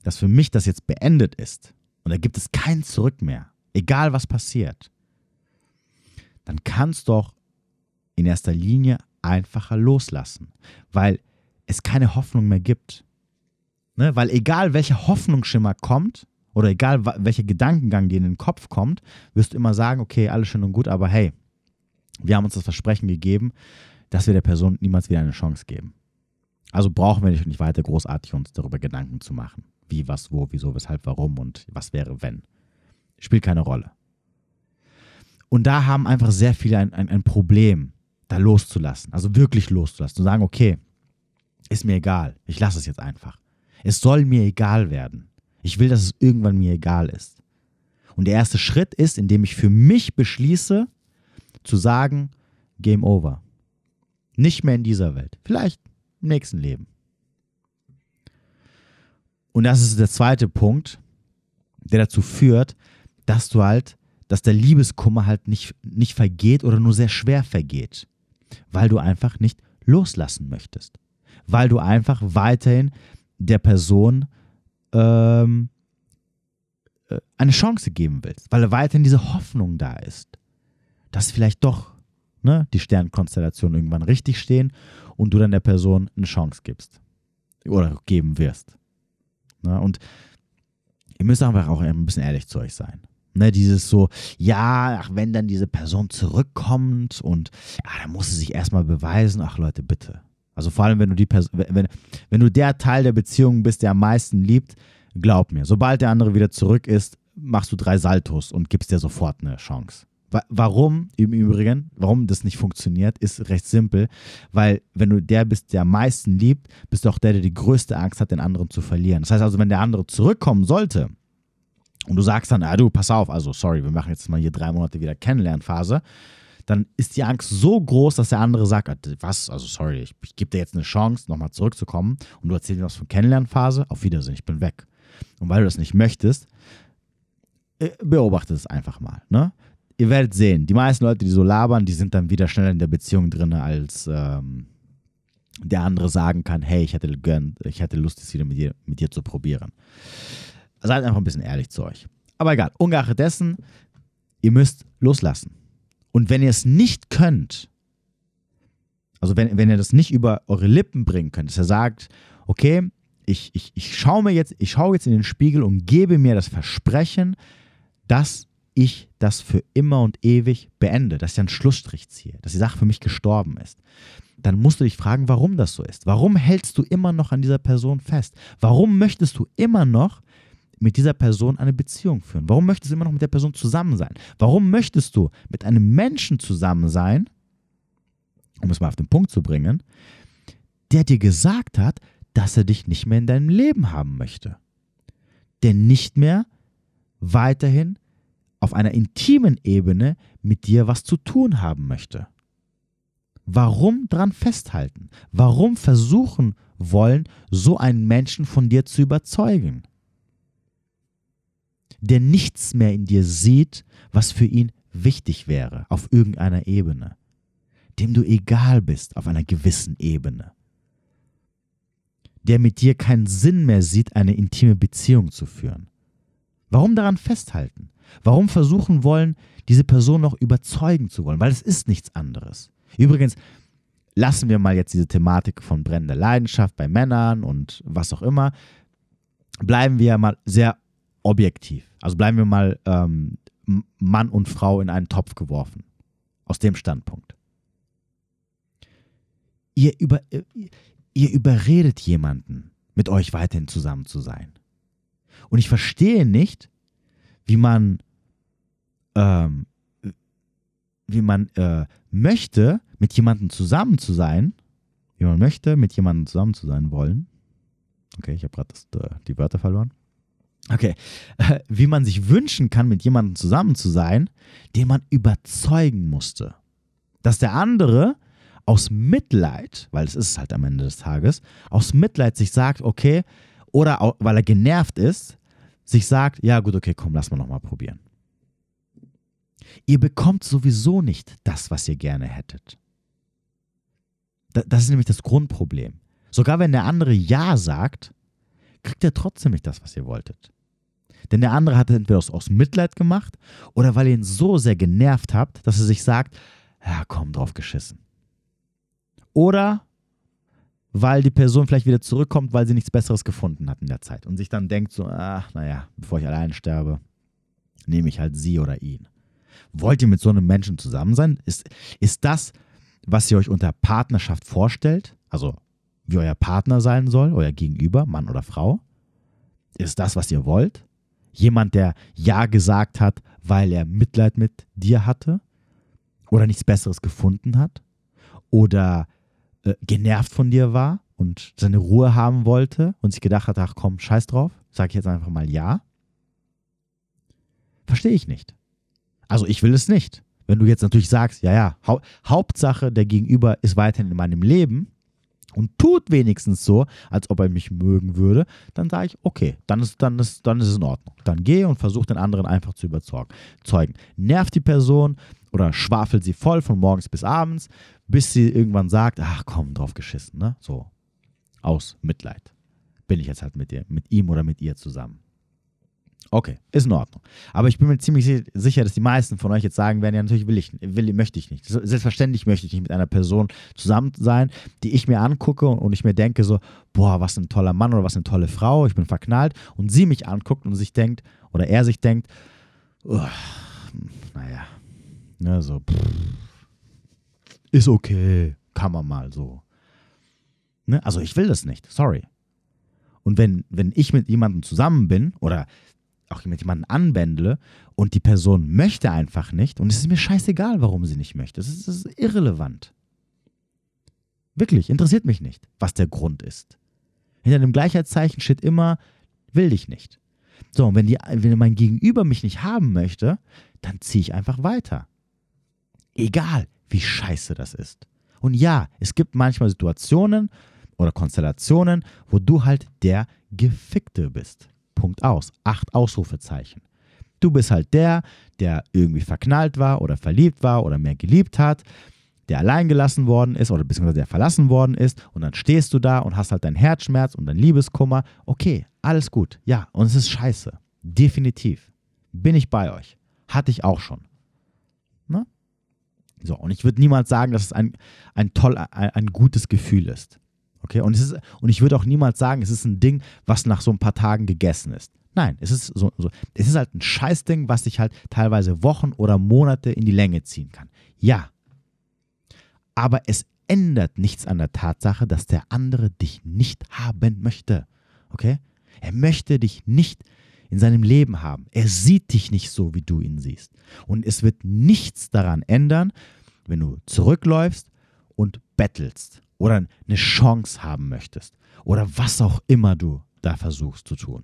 dass für mich das jetzt beendet ist und da gibt es kein Zurück mehr, egal was passiert, dann kannst du auch in erster Linie einfacher loslassen, weil es keine Hoffnung mehr gibt. Ne? Weil egal welcher Hoffnungsschimmer kommt, oder egal welcher Gedankengang dir in den Kopf kommt, wirst du immer sagen, okay, alles schön und gut, aber hey, wir haben uns das Versprechen gegeben, dass wir der Person niemals wieder eine Chance geben. Also brauchen wir nicht weiter großartig uns darüber Gedanken zu machen. Wie, was, wo, wieso, weshalb, warum und was wäre, wenn. Spielt keine Rolle. Und da haben einfach sehr viele ein, ein, ein Problem, da loszulassen. Also wirklich loszulassen. Zu sagen, okay, ist mir egal. Ich lasse es jetzt einfach. Es soll mir egal werden. Ich will, dass es irgendwann mir egal ist. Und der erste Schritt ist, indem ich für mich beschließe, zu sagen, Game over. Nicht mehr in dieser Welt. Vielleicht im nächsten Leben. Und das ist der zweite Punkt, der dazu führt, dass du halt, dass der Liebeskummer halt nicht, nicht vergeht oder nur sehr schwer vergeht. Weil du einfach nicht loslassen möchtest. Weil du einfach weiterhin der Person ähm, äh, eine Chance geben willst, weil weiterhin diese Hoffnung da ist, dass vielleicht doch ne, die Sternkonstellationen irgendwann richtig stehen und du dann der Person eine Chance gibst oder geben wirst. Ne, und ihr müsst einfach auch ein bisschen ehrlich zu euch sein. Ne, dieses so, ja, ach, wenn dann diese Person zurückkommt und ja, dann muss sie sich erstmal beweisen, ach Leute, bitte. Also vor allem, wenn du die Person, wenn, wenn du der Teil der Beziehung bist, der am meisten liebt, glaub mir, sobald der andere wieder zurück ist, machst du drei Saltos und gibst dir sofort eine Chance. Warum im Übrigen, warum das nicht funktioniert, ist recht simpel, weil wenn du der bist, der am meisten liebt, bist du auch der, der die größte Angst hat, den anderen zu verlieren. Das heißt also, wenn der andere zurückkommen sollte und du sagst dann, ah du, pass auf, also sorry, wir machen jetzt mal hier drei Monate wieder Kennenlernphase, dann ist die Angst so groß, dass der andere sagt, was, also sorry, ich, ich gebe dir jetzt eine Chance, nochmal zurückzukommen und du erzählst mir was von Kennenlernphase, auf Wiedersehen, ich bin weg. Und weil du das nicht möchtest, äh, beobachte es einfach mal. Ne? Ihr werdet sehen, die meisten Leute, die so labern, die sind dann wieder schneller in der Beziehung drin, als ähm, der andere sagen kann, hey, ich hätte, gönnt, ich hätte Lust, es wieder mit dir, mit dir zu probieren. Seid einfach ein bisschen ehrlich zu euch. Aber egal, ungeachtet dessen, ihr müsst loslassen. Und wenn ihr es nicht könnt, also wenn, wenn ihr das nicht über eure Lippen bringen könnt, dass ihr sagt, okay, ich, ich, ich schaue mir jetzt, ich schaue jetzt in den Spiegel und gebe mir das Versprechen, dass ich das für immer und ewig beende, dass ich einen Schlussstrich ziehe, dass die Sache für mich gestorben ist, dann musst du dich fragen, warum das so ist. Warum hältst du immer noch an dieser Person fest? Warum möchtest du immer noch mit dieser Person eine Beziehung führen? Warum möchtest du immer noch mit der Person zusammen sein? Warum möchtest du mit einem Menschen zusammen sein, um es mal auf den Punkt zu bringen, der dir gesagt hat, dass er dich nicht mehr in deinem Leben haben möchte? Der nicht mehr weiterhin auf einer intimen Ebene mit dir was zu tun haben möchte. Warum dran festhalten? Warum versuchen wollen, so einen Menschen von dir zu überzeugen? Der nichts mehr in dir sieht, was für ihn wichtig wäre auf irgendeiner Ebene, dem du egal bist auf einer gewissen Ebene, der mit dir keinen Sinn mehr sieht, eine intime Beziehung zu führen. Warum daran festhalten? Warum versuchen wollen, diese Person noch überzeugen zu wollen? Weil es ist nichts anderes. Übrigens, lassen wir mal jetzt diese Thematik von brennender Leidenschaft bei Männern und was auch immer. Bleiben wir mal sehr objektiv. Also bleiben wir mal ähm, Mann und Frau in einen Topf geworfen. Aus dem Standpunkt. Ihr, über, ihr überredet jemanden, mit euch weiterhin zusammen zu sein. Und ich verstehe nicht, wie man, ähm, wie man äh, möchte, mit jemandem zusammen zu sein, wie man möchte, mit jemandem zusammen zu sein wollen. Okay, ich habe gerade äh, die Wörter verloren. Okay, wie man sich wünschen kann, mit jemandem zusammen zu sein, den man überzeugen musste. Dass der andere aus Mitleid, weil es ist halt am Ende des Tages, aus Mitleid sich sagt, okay, oder auch, weil er genervt ist, sich sagt, ja gut, okay, komm, lass mal nochmal probieren. Ihr bekommt sowieso nicht das, was ihr gerne hättet. Das ist nämlich das Grundproblem. Sogar wenn der andere Ja sagt, kriegt er trotzdem nicht das, was ihr wolltet. Denn der andere hat entweder aus, aus Mitleid gemacht oder weil ihr ihn so sehr genervt habt, dass er sich sagt, ja komm, drauf geschissen. Oder weil die Person vielleicht wieder zurückkommt, weil sie nichts Besseres gefunden hat in der Zeit und sich dann denkt so, ach naja, bevor ich allein sterbe, nehme ich halt sie oder ihn. Wollt ihr mit so einem Menschen zusammen sein? Ist, ist das, was ihr euch unter Partnerschaft vorstellt? Also wie euer Partner sein soll, euer Gegenüber, Mann oder Frau? Ist das, was ihr wollt? Jemand, der Ja gesagt hat, weil er Mitleid mit dir hatte oder nichts Besseres gefunden hat oder äh, genervt von dir war und seine Ruhe haben wollte und sich gedacht hat, ach komm, scheiß drauf, sage ich jetzt einfach mal Ja. Verstehe ich nicht. Also ich will es nicht. Wenn du jetzt natürlich sagst, ja, ja, hau Hauptsache, der Gegenüber ist weiterhin in meinem Leben, und tut wenigstens so, als ob er mich mögen würde, dann sage ich, okay, dann ist, dann, ist, dann ist es in Ordnung. Dann gehe und versuche den anderen einfach zu überzeugen. Nervt die Person oder schwafelt sie voll von morgens bis abends, bis sie irgendwann sagt, ach komm, drauf geschissen, ne? So, aus Mitleid. Bin ich jetzt halt mit, dir, mit ihm oder mit ihr zusammen. Okay, ist in Ordnung. Aber ich bin mir ziemlich sicher, dass die meisten von euch jetzt sagen werden, ja, natürlich will ich, will, möchte ich nicht. Selbstverständlich möchte ich nicht mit einer Person zusammen sein, die ich mir angucke und ich mir denke so, boah, was ein toller Mann oder was eine tolle Frau, ich bin verknallt und sie mich anguckt und sich denkt, oder er sich denkt, oh, naja, ne, so, pff, ist okay, kann man mal so. Ne? Also ich will das nicht, sorry. Und wenn, wenn ich mit jemandem zusammen bin oder auch mit jemandem anbändle und die Person möchte einfach nicht und es ist mir scheißegal, warum sie nicht möchte. Das ist, ist irrelevant. Wirklich, interessiert mich nicht, was der Grund ist. Hinter dem Gleichheitszeichen steht immer, will dich nicht. So, und wenn, die, wenn mein Gegenüber mich nicht haben möchte, dann ziehe ich einfach weiter. Egal, wie scheiße das ist. Und ja, es gibt manchmal Situationen oder Konstellationen, wo du halt der Gefickte bist. Punkt aus. Acht Ausrufezeichen. Du bist halt der, der irgendwie verknallt war oder verliebt war oder mehr geliebt hat, der allein gelassen worden ist oder beziehungsweise der verlassen worden ist und dann stehst du da und hast halt deinen Herzschmerz und deinen Liebeskummer. Okay, alles gut. Ja, und es ist scheiße. Definitiv. Bin ich bei euch. Hatte ich auch schon. Ne? So, und ich würde niemals sagen, dass es ein, ein toll, ein, ein gutes Gefühl ist. Okay, und, es ist, und ich würde auch niemals sagen, es ist ein Ding, was nach so ein paar Tagen gegessen ist. Nein, es ist, so, so, es ist halt ein Scheißding, was sich halt teilweise Wochen oder Monate in die Länge ziehen kann. Ja. Aber es ändert nichts an der Tatsache, dass der andere dich nicht haben möchte. Okay? Er möchte dich nicht in seinem Leben haben. Er sieht dich nicht so, wie du ihn siehst. Und es wird nichts daran ändern, wenn du zurückläufst und bettelst oder eine Chance haben möchtest oder was auch immer du da versuchst zu tun.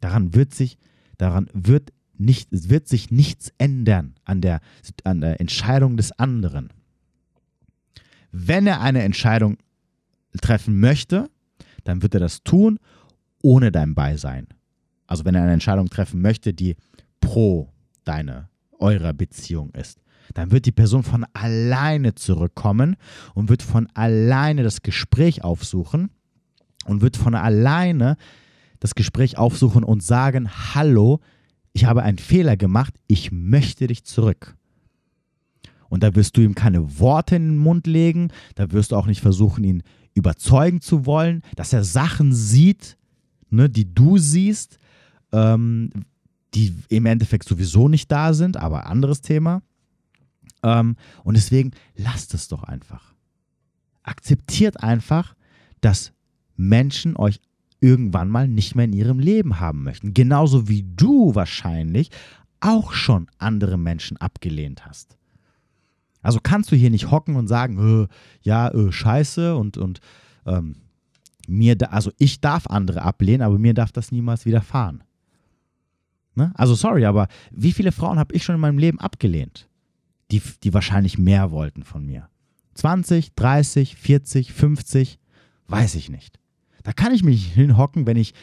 Daran wird sich, daran wird nicht, wird sich nichts ändern an der, an der Entscheidung des anderen. Wenn er eine Entscheidung treffen möchte, dann wird er das tun ohne dein Beisein. Also wenn er eine Entscheidung treffen möchte, die pro deine, eurer Beziehung ist dann wird die Person von alleine zurückkommen und wird von alleine das Gespräch aufsuchen und wird von alleine das Gespräch aufsuchen und sagen, hallo, ich habe einen Fehler gemacht, ich möchte dich zurück. Und da wirst du ihm keine Worte in den Mund legen, da wirst du auch nicht versuchen, ihn überzeugen zu wollen, dass er Sachen sieht, ne, die du siehst, ähm, die im Endeffekt sowieso nicht da sind, aber anderes Thema. Ähm, und deswegen lasst es doch einfach. Akzeptiert einfach, dass Menschen euch irgendwann mal nicht mehr in ihrem Leben haben möchten. Genauso wie du wahrscheinlich auch schon andere Menschen abgelehnt hast. Also kannst du hier nicht hocken und sagen, äh, ja, äh, scheiße und, und ähm, mir, da, also ich darf andere ablehnen, aber mir darf das niemals widerfahren. Ne? Also sorry, aber wie viele Frauen habe ich schon in meinem Leben abgelehnt, die, die wahrscheinlich mehr wollten von mir? 20, 30, 40, 50, weiß ich nicht. Da kann ich mich hinhocken, wenn ich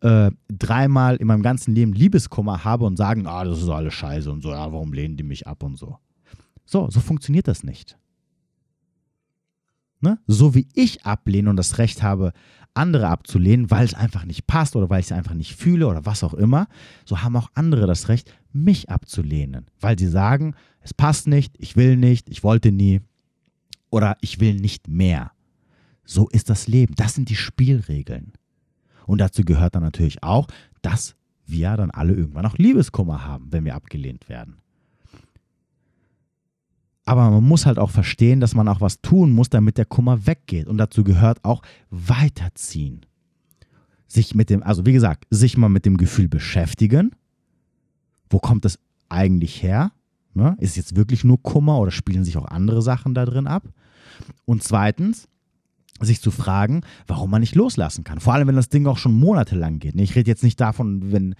äh, dreimal in meinem ganzen Leben Liebeskummer habe und sagen, ah, das ist alles scheiße und so, ja, warum lehnen die mich ab und so. So, so funktioniert das nicht. Ne? So wie ich ablehne und das Recht habe, andere abzulehnen, weil es einfach nicht passt oder weil ich es einfach nicht fühle oder was auch immer, so haben auch andere das Recht, mich abzulehnen, weil sie sagen, es passt nicht, ich will nicht, ich wollte nie oder ich will nicht mehr. So ist das Leben. Das sind die Spielregeln. Und dazu gehört dann natürlich auch, dass wir dann alle irgendwann auch Liebeskummer haben, wenn wir abgelehnt werden. Aber man muss halt auch verstehen, dass man auch was tun muss, damit der Kummer weggeht. Und dazu gehört auch weiterziehen. Sich mit dem, also wie gesagt, sich mal mit dem Gefühl beschäftigen. Wo kommt es eigentlich her? Ne? Ist es jetzt wirklich nur Kummer oder spielen sich auch andere Sachen da drin ab? Und zweitens, sich zu fragen, warum man nicht loslassen kann. Vor allem, wenn das Ding auch schon monatelang geht. Ich rede jetzt nicht davon, wenn,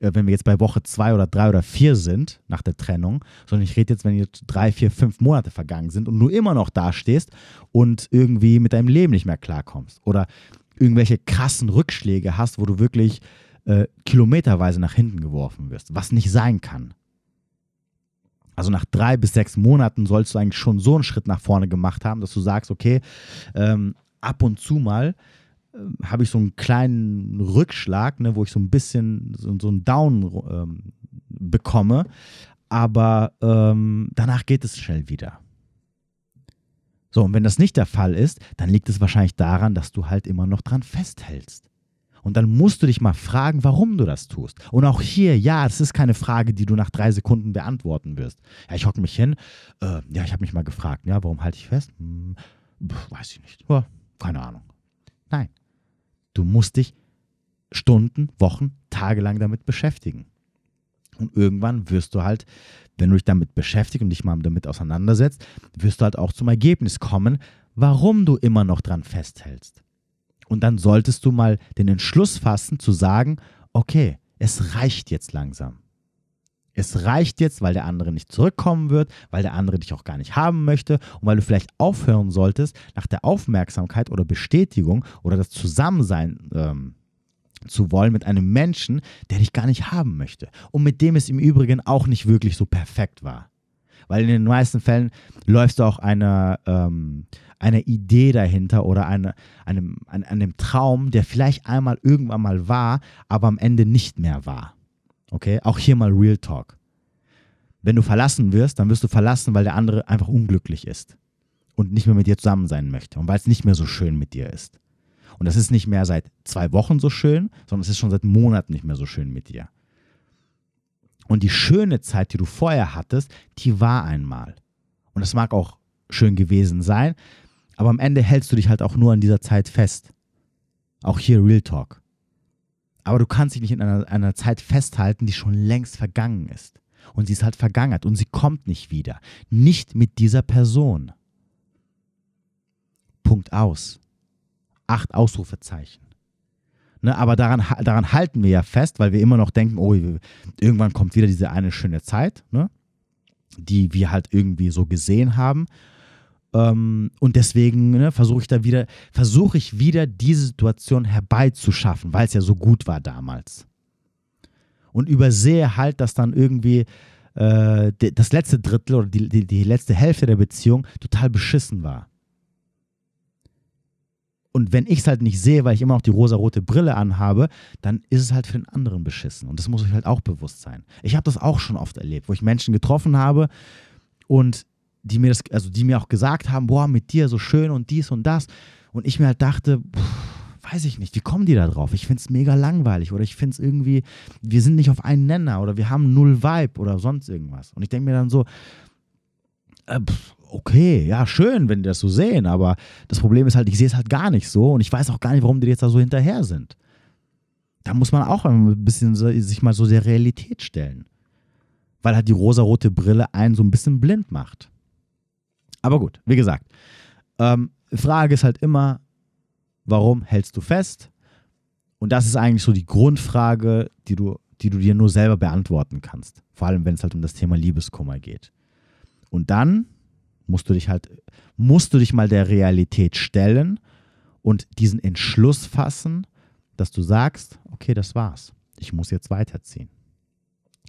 wenn wir jetzt bei Woche zwei oder drei oder vier sind nach der Trennung, sondern ich rede jetzt, wenn jetzt drei, vier, fünf Monate vergangen sind und du immer noch dastehst und irgendwie mit deinem Leben nicht mehr klarkommst oder irgendwelche krassen Rückschläge hast, wo du wirklich äh, kilometerweise nach hinten geworfen wirst, was nicht sein kann. Also nach drei bis sechs Monaten sollst du eigentlich schon so einen Schritt nach vorne gemacht haben, dass du sagst, okay, ähm, ab und zu mal äh, habe ich so einen kleinen Rückschlag, ne, wo ich so ein bisschen so, so einen Down ähm, bekomme, aber ähm, danach geht es schnell wieder. So, und wenn das nicht der Fall ist, dann liegt es wahrscheinlich daran, dass du halt immer noch dran festhältst. Und dann musst du dich mal fragen, warum du das tust. Und auch hier, ja, das ist keine Frage, die du nach drei Sekunden beantworten wirst. Ja, ich hocke mich hin. Äh, ja, ich habe mich mal gefragt, ja, warum halte ich fest? Hm, weiß ich nicht. Ja, keine Ahnung. Nein. Du musst dich Stunden, Wochen, Tage lang damit beschäftigen. Und irgendwann wirst du halt, wenn du dich damit beschäftigst und dich mal damit auseinandersetzt, wirst du halt auch zum Ergebnis kommen, warum du immer noch dran festhältst. Und dann solltest du mal den Entschluss fassen zu sagen, okay, es reicht jetzt langsam. Es reicht jetzt, weil der andere nicht zurückkommen wird, weil der andere dich auch gar nicht haben möchte und weil du vielleicht aufhören solltest, nach der Aufmerksamkeit oder Bestätigung oder das Zusammensein ähm, zu wollen mit einem Menschen, der dich gar nicht haben möchte und mit dem es im Übrigen auch nicht wirklich so perfekt war. Weil in den meisten Fällen läufst du auch einer, ähm, einer Idee dahinter oder eine, einem, einem, einem Traum, der vielleicht einmal irgendwann mal war, aber am Ende nicht mehr war. Okay, auch hier mal Real Talk. Wenn du verlassen wirst, dann wirst du verlassen, weil der andere einfach unglücklich ist und nicht mehr mit dir zusammen sein möchte und weil es nicht mehr so schön mit dir ist. Und das ist nicht mehr seit zwei Wochen so schön, sondern es ist schon seit Monaten nicht mehr so schön mit dir. Und die schöne Zeit, die du vorher hattest, die war einmal. Und das mag auch schön gewesen sein, aber am Ende hältst du dich halt auch nur an dieser Zeit fest. Auch hier Real Talk. Aber du kannst dich nicht in einer, einer Zeit festhalten, die schon längst vergangen ist. Und sie ist halt vergangen und sie kommt nicht wieder. Nicht mit dieser Person. Punkt aus. Acht Ausrufezeichen. Ne, aber daran, daran halten wir ja fest, weil wir immer noch denken, oh, irgendwann kommt wieder diese eine schöne Zeit, ne, die wir halt irgendwie so gesehen haben. Ähm, und deswegen ne, versuche ich da wieder, versuche ich wieder diese Situation herbeizuschaffen, weil es ja so gut war damals. Und übersehe halt, dass dann irgendwie äh, das letzte Drittel oder die, die, die letzte Hälfte der Beziehung total beschissen war. Und wenn ich es halt nicht sehe, weil ich immer noch die rosarote Brille anhabe, dann ist es halt für den anderen beschissen. Und das muss euch halt auch bewusst sein. Ich habe das auch schon oft erlebt, wo ich Menschen getroffen habe und die mir das, also die mir auch gesagt haben, boah, mit dir so schön und dies und das. Und ich mir halt dachte, pff, weiß ich nicht, wie kommen die da drauf? Ich finde es mega langweilig oder ich finde es irgendwie, wir sind nicht auf einen Nenner oder wir haben null Vibe oder sonst irgendwas. Und ich denke mir dann so, äh, pff, okay, ja, schön, wenn die das so sehen, aber das Problem ist halt, ich sehe es halt gar nicht so und ich weiß auch gar nicht, warum die jetzt da so hinterher sind. Da muss man auch ein bisschen sich mal so der Realität stellen. Weil halt die rosarote Brille einen so ein bisschen blind macht. Aber gut, wie gesagt, ähm, Frage ist halt immer, warum hältst du fest? Und das ist eigentlich so die Grundfrage, die du, die du dir nur selber beantworten kannst. Vor allem, wenn es halt um das Thema Liebeskummer geht. Und dann musst du dich halt, musst du dich mal der Realität stellen und diesen Entschluss fassen, dass du sagst, okay, das war's. Ich muss jetzt weiterziehen.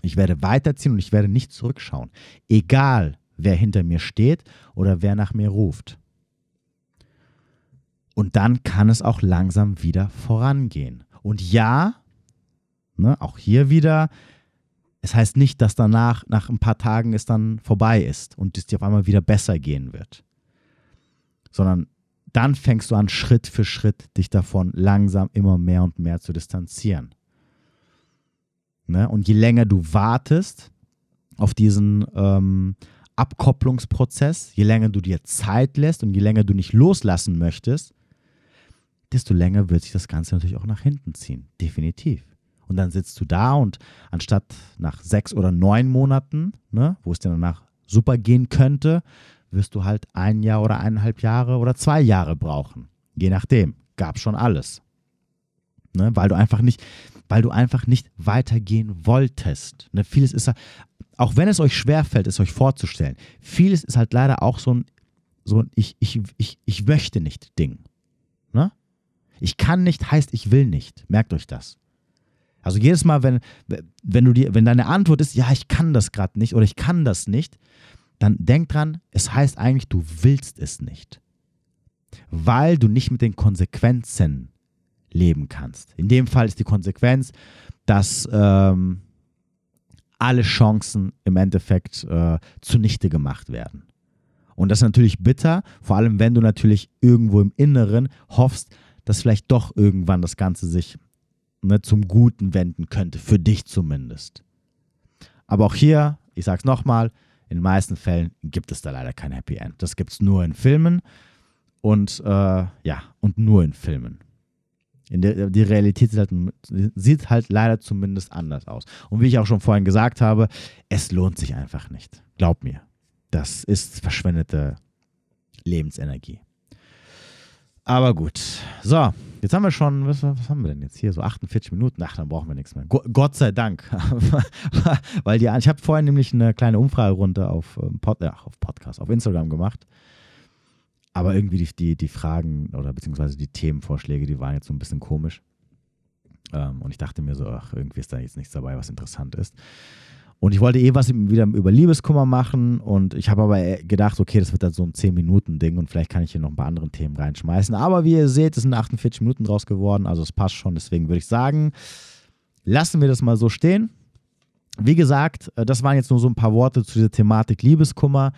Ich werde weiterziehen und ich werde nicht zurückschauen. Egal, wer hinter mir steht oder wer nach mir ruft. Und dann kann es auch langsam wieder vorangehen. Und ja, ne, auch hier wieder, es heißt nicht, dass danach, nach ein paar Tagen es dann vorbei ist und es dir auf einmal wieder besser gehen wird. Sondern dann fängst du an, Schritt für Schritt dich davon langsam immer mehr und mehr zu distanzieren. Ne? Und je länger du wartest auf diesen ähm, Abkopplungsprozess, je länger du dir Zeit lässt und je länger du nicht loslassen möchtest, desto länger wird sich das Ganze natürlich auch nach hinten ziehen. Definitiv. Und dann sitzt du da und anstatt nach sechs oder neun Monaten, ne, wo es dir danach super gehen könnte, wirst du halt ein Jahr oder eineinhalb Jahre oder zwei Jahre brauchen. Je nachdem. Gab schon alles. Ne, weil du einfach nicht, weil du einfach nicht weitergehen wolltest. Ne, vieles ist, auch wenn es euch schwerfällt, es euch vorzustellen, vieles ist halt leider auch so ein, so ein ich, ich, ich, ich möchte nicht Ding. Ne? Ich kann nicht heißt, ich will nicht. Merkt euch das. Also jedes Mal, wenn, wenn, du dir, wenn deine Antwort ist, ja, ich kann das gerade nicht oder ich kann das nicht, dann denk dran, es heißt eigentlich, du willst es nicht. Weil du nicht mit den Konsequenzen leben kannst. In dem Fall ist die Konsequenz, dass ähm, alle Chancen im Endeffekt äh, zunichte gemacht werden. Und das ist natürlich bitter, vor allem wenn du natürlich irgendwo im Inneren hoffst, dass vielleicht doch irgendwann das Ganze sich ne, zum Guten wenden könnte, für dich zumindest. Aber auch hier, ich sage es nochmal, in den meisten Fällen gibt es da leider kein Happy End. Das gibt es nur in Filmen und äh, ja, und nur in Filmen. In der, die Realität sieht halt, sieht halt leider zumindest anders aus. Und wie ich auch schon vorhin gesagt habe, es lohnt sich einfach nicht. Glaub mir. Das ist verschwendete Lebensenergie. Aber gut. So, jetzt haben wir schon, was, was, haben wir denn jetzt hier? So 48 Minuten. Ach, dann brauchen wir nichts mehr. Go Gott sei Dank. Weil die, ich habe vorhin nämlich eine kleine Umfragerunde auf, ähm, Pod, ja, auf Podcast, auf Instagram gemacht. Aber irgendwie die, die, die Fragen oder beziehungsweise die Themenvorschläge, die waren jetzt so ein bisschen komisch. Ähm, und ich dachte mir so, ach, irgendwie ist da jetzt nichts dabei, was interessant ist. Und ich wollte eh was wieder über Liebeskummer machen und ich habe aber gedacht, okay, das wird dann so ein 10-Minuten-Ding und vielleicht kann ich hier noch ein paar andere Themen reinschmeißen. Aber wie ihr seht, es sind 48 Minuten draus geworden, also es passt schon. Deswegen würde ich sagen, lassen wir das mal so stehen. Wie gesagt, äh, das waren jetzt nur so ein paar Worte zu dieser Thematik Liebeskummer.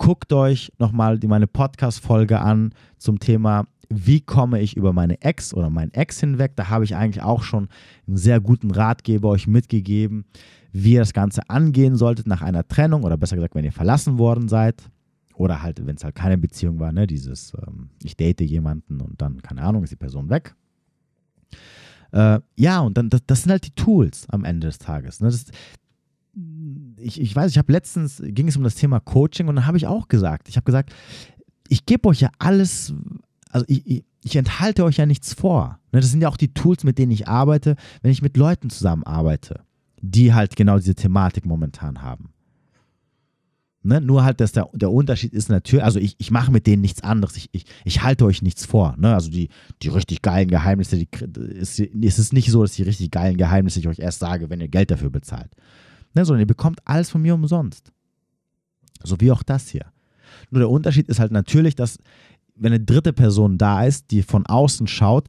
Guckt euch nochmal meine Podcast-Folge an zum Thema wie komme ich über meine Ex oder meinen Ex hinweg. Da habe ich eigentlich auch schon einen sehr guten Ratgeber euch mitgegeben, wie ihr das Ganze angehen solltet nach einer Trennung oder besser gesagt, wenn ihr verlassen worden seid. Oder halt, wenn es halt keine Beziehung war, ne, dieses, ähm, ich date jemanden und dann, keine Ahnung, ist die Person weg. Äh, ja, und dann, das, das, sind halt die Tools am Ende des Tages. Ne? Das, ich, ich weiß, ich habe letztens, ging es um das Thema Coaching und dann habe ich auch gesagt, ich habe gesagt, ich gebe euch ja alles, also ich, ich, ich, enthalte euch ja nichts vor. Ne? Das sind ja auch die Tools, mit denen ich arbeite, wenn ich mit Leuten zusammenarbeite die halt genau diese Thematik momentan haben. Ne? Nur halt, dass der, der Unterschied ist natürlich, also ich, ich mache mit denen nichts anderes, ich, ich, ich halte euch nichts vor. Ne? Also die, die richtig geilen Geheimnisse, die, ist, ist es nicht so, dass die richtig geilen Geheimnisse ich euch erst sage, wenn ihr Geld dafür bezahlt. Ne? Sondern ihr bekommt alles von mir umsonst. So wie auch das hier. Nur der Unterschied ist halt natürlich, dass wenn eine dritte Person da ist, die von außen schaut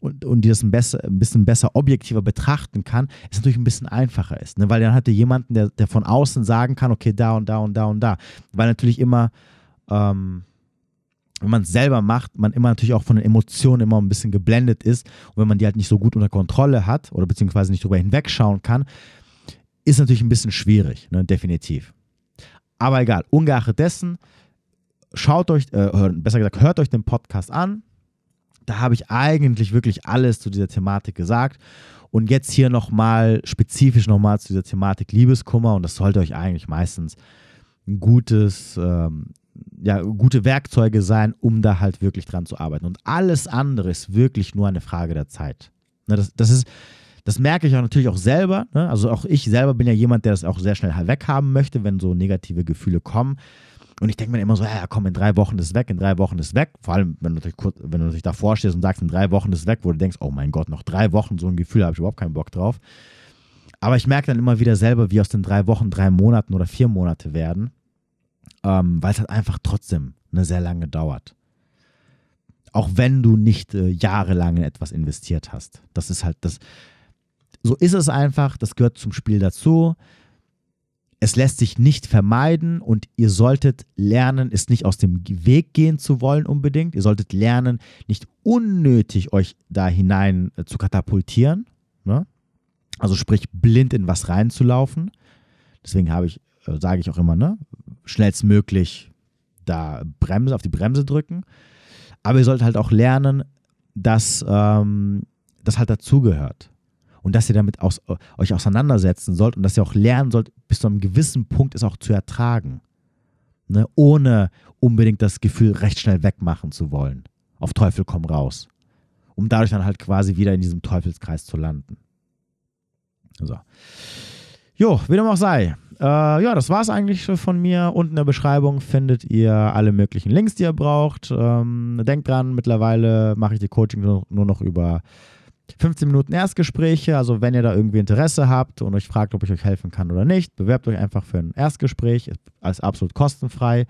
und, und die das ein, besser, ein bisschen besser objektiver betrachten kann, es natürlich ein bisschen einfacher ist. Ne? Weil dann hat er jemanden, der, der von außen sagen kann, okay, da und da und da und da. Weil natürlich immer, ähm, wenn man es selber macht, man immer natürlich auch von den Emotionen immer ein bisschen geblendet ist. Und wenn man die halt nicht so gut unter Kontrolle hat oder beziehungsweise nicht drüber hinwegschauen kann, ist natürlich ein bisschen schwierig, ne? definitiv. Aber egal, ungeachtet dessen, schaut euch, äh, besser gesagt, hört euch den Podcast an. Da habe ich eigentlich wirklich alles zu dieser Thematik gesagt. Und jetzt hier nochmal, spezifisch nochmal zu dieser Thematik Liebeskummer. Und das sollte euch eigentlich meistens ein gutes, ähm, ja, gute Werkzeuge sein, um da halt wirklich dran zu arbeiten. Und alles andere ist wirklich nur eine Frage der Zeit. Ne, das, das ist, das merke ich auch natürlich auch selber. Ne? Also auch ich selber bin ja jemand, der das auch sehr schnell weghaben möchte, wenn so negative Gefühle kommen. Und ich denke mir immer so, ja, komm, in drei Wochen ist weg, in drei Wochen ist weg. Vor allem, wenn du, natürlich kurz, wenn du natürlich davor stehst und sagst, in drei Wochen ist weg, wo du denkst, oh mein Gott, noch drei Wochen, so ein Gefühl habe ich überhaupt keinen Bock drauf. Aber ich merke dann immer wieder selber, wie aus den drei Wochen drei Monaten oder vier Monate werden, ähm, weil es halt einfach trotzdem eine sehr lange dauert. Auch wenn du nicht äh, jahrelang in etwas investiert hast. Das ist halt das, so ist es einfach, das gehört zum Spiel dazu. Es lässt sich nicht vermeiden und ihr solltet lernen, es nicht aus dem Weg gehen zu wollen unbedingt. Ihr solltet lernen, nicht unnötig euch da hinein äh, zu katapultieren. Ne? Also sprich, blind in was reinzulaufen. Deswegen habe ich, äh, sage ich auch immer, ne, schnellstmöglich da Bremse, auf die Bremse drücken. Aber ihr solltet halt auch lernen, dass ähm, das halt dazugehört und dass ihr damit aus, euch auseinandersetzen sollt und dass ihr auch lernen sollt, bis zu einem gewissen Punkt es auch zu ertragen. Ne? Ohne unbedingt das Gefühl recht schnell wegmachen zu wollen. Auf Teufel komm raus. Um dadurch dann halt quasi wieder in diesem Teufelskreis zu landen. So. Jo, wie dem auch sei. Äh, ja, das war es eigentlich von mir. Unten in der Beschreibung findet ihr alle möglichen Links, die ihr braucht. Ähm, denkt dran, mittlerweile mache ich die Coaching nur, nur noch über 15 Minuten Erstgespräche, also wenn ihr da irgendwie Interesse habt und euch fragt, ob ich euch helfen kann oder nicht, bewerbt euch einfach für ein Erstgespräch, ist absolut kostenfrei.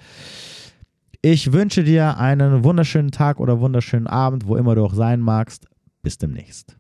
Ich wünsche dir einen wunderschönen Tag oder wunderschönen Abend, wo immer du auch sein magst. Bis demnächst.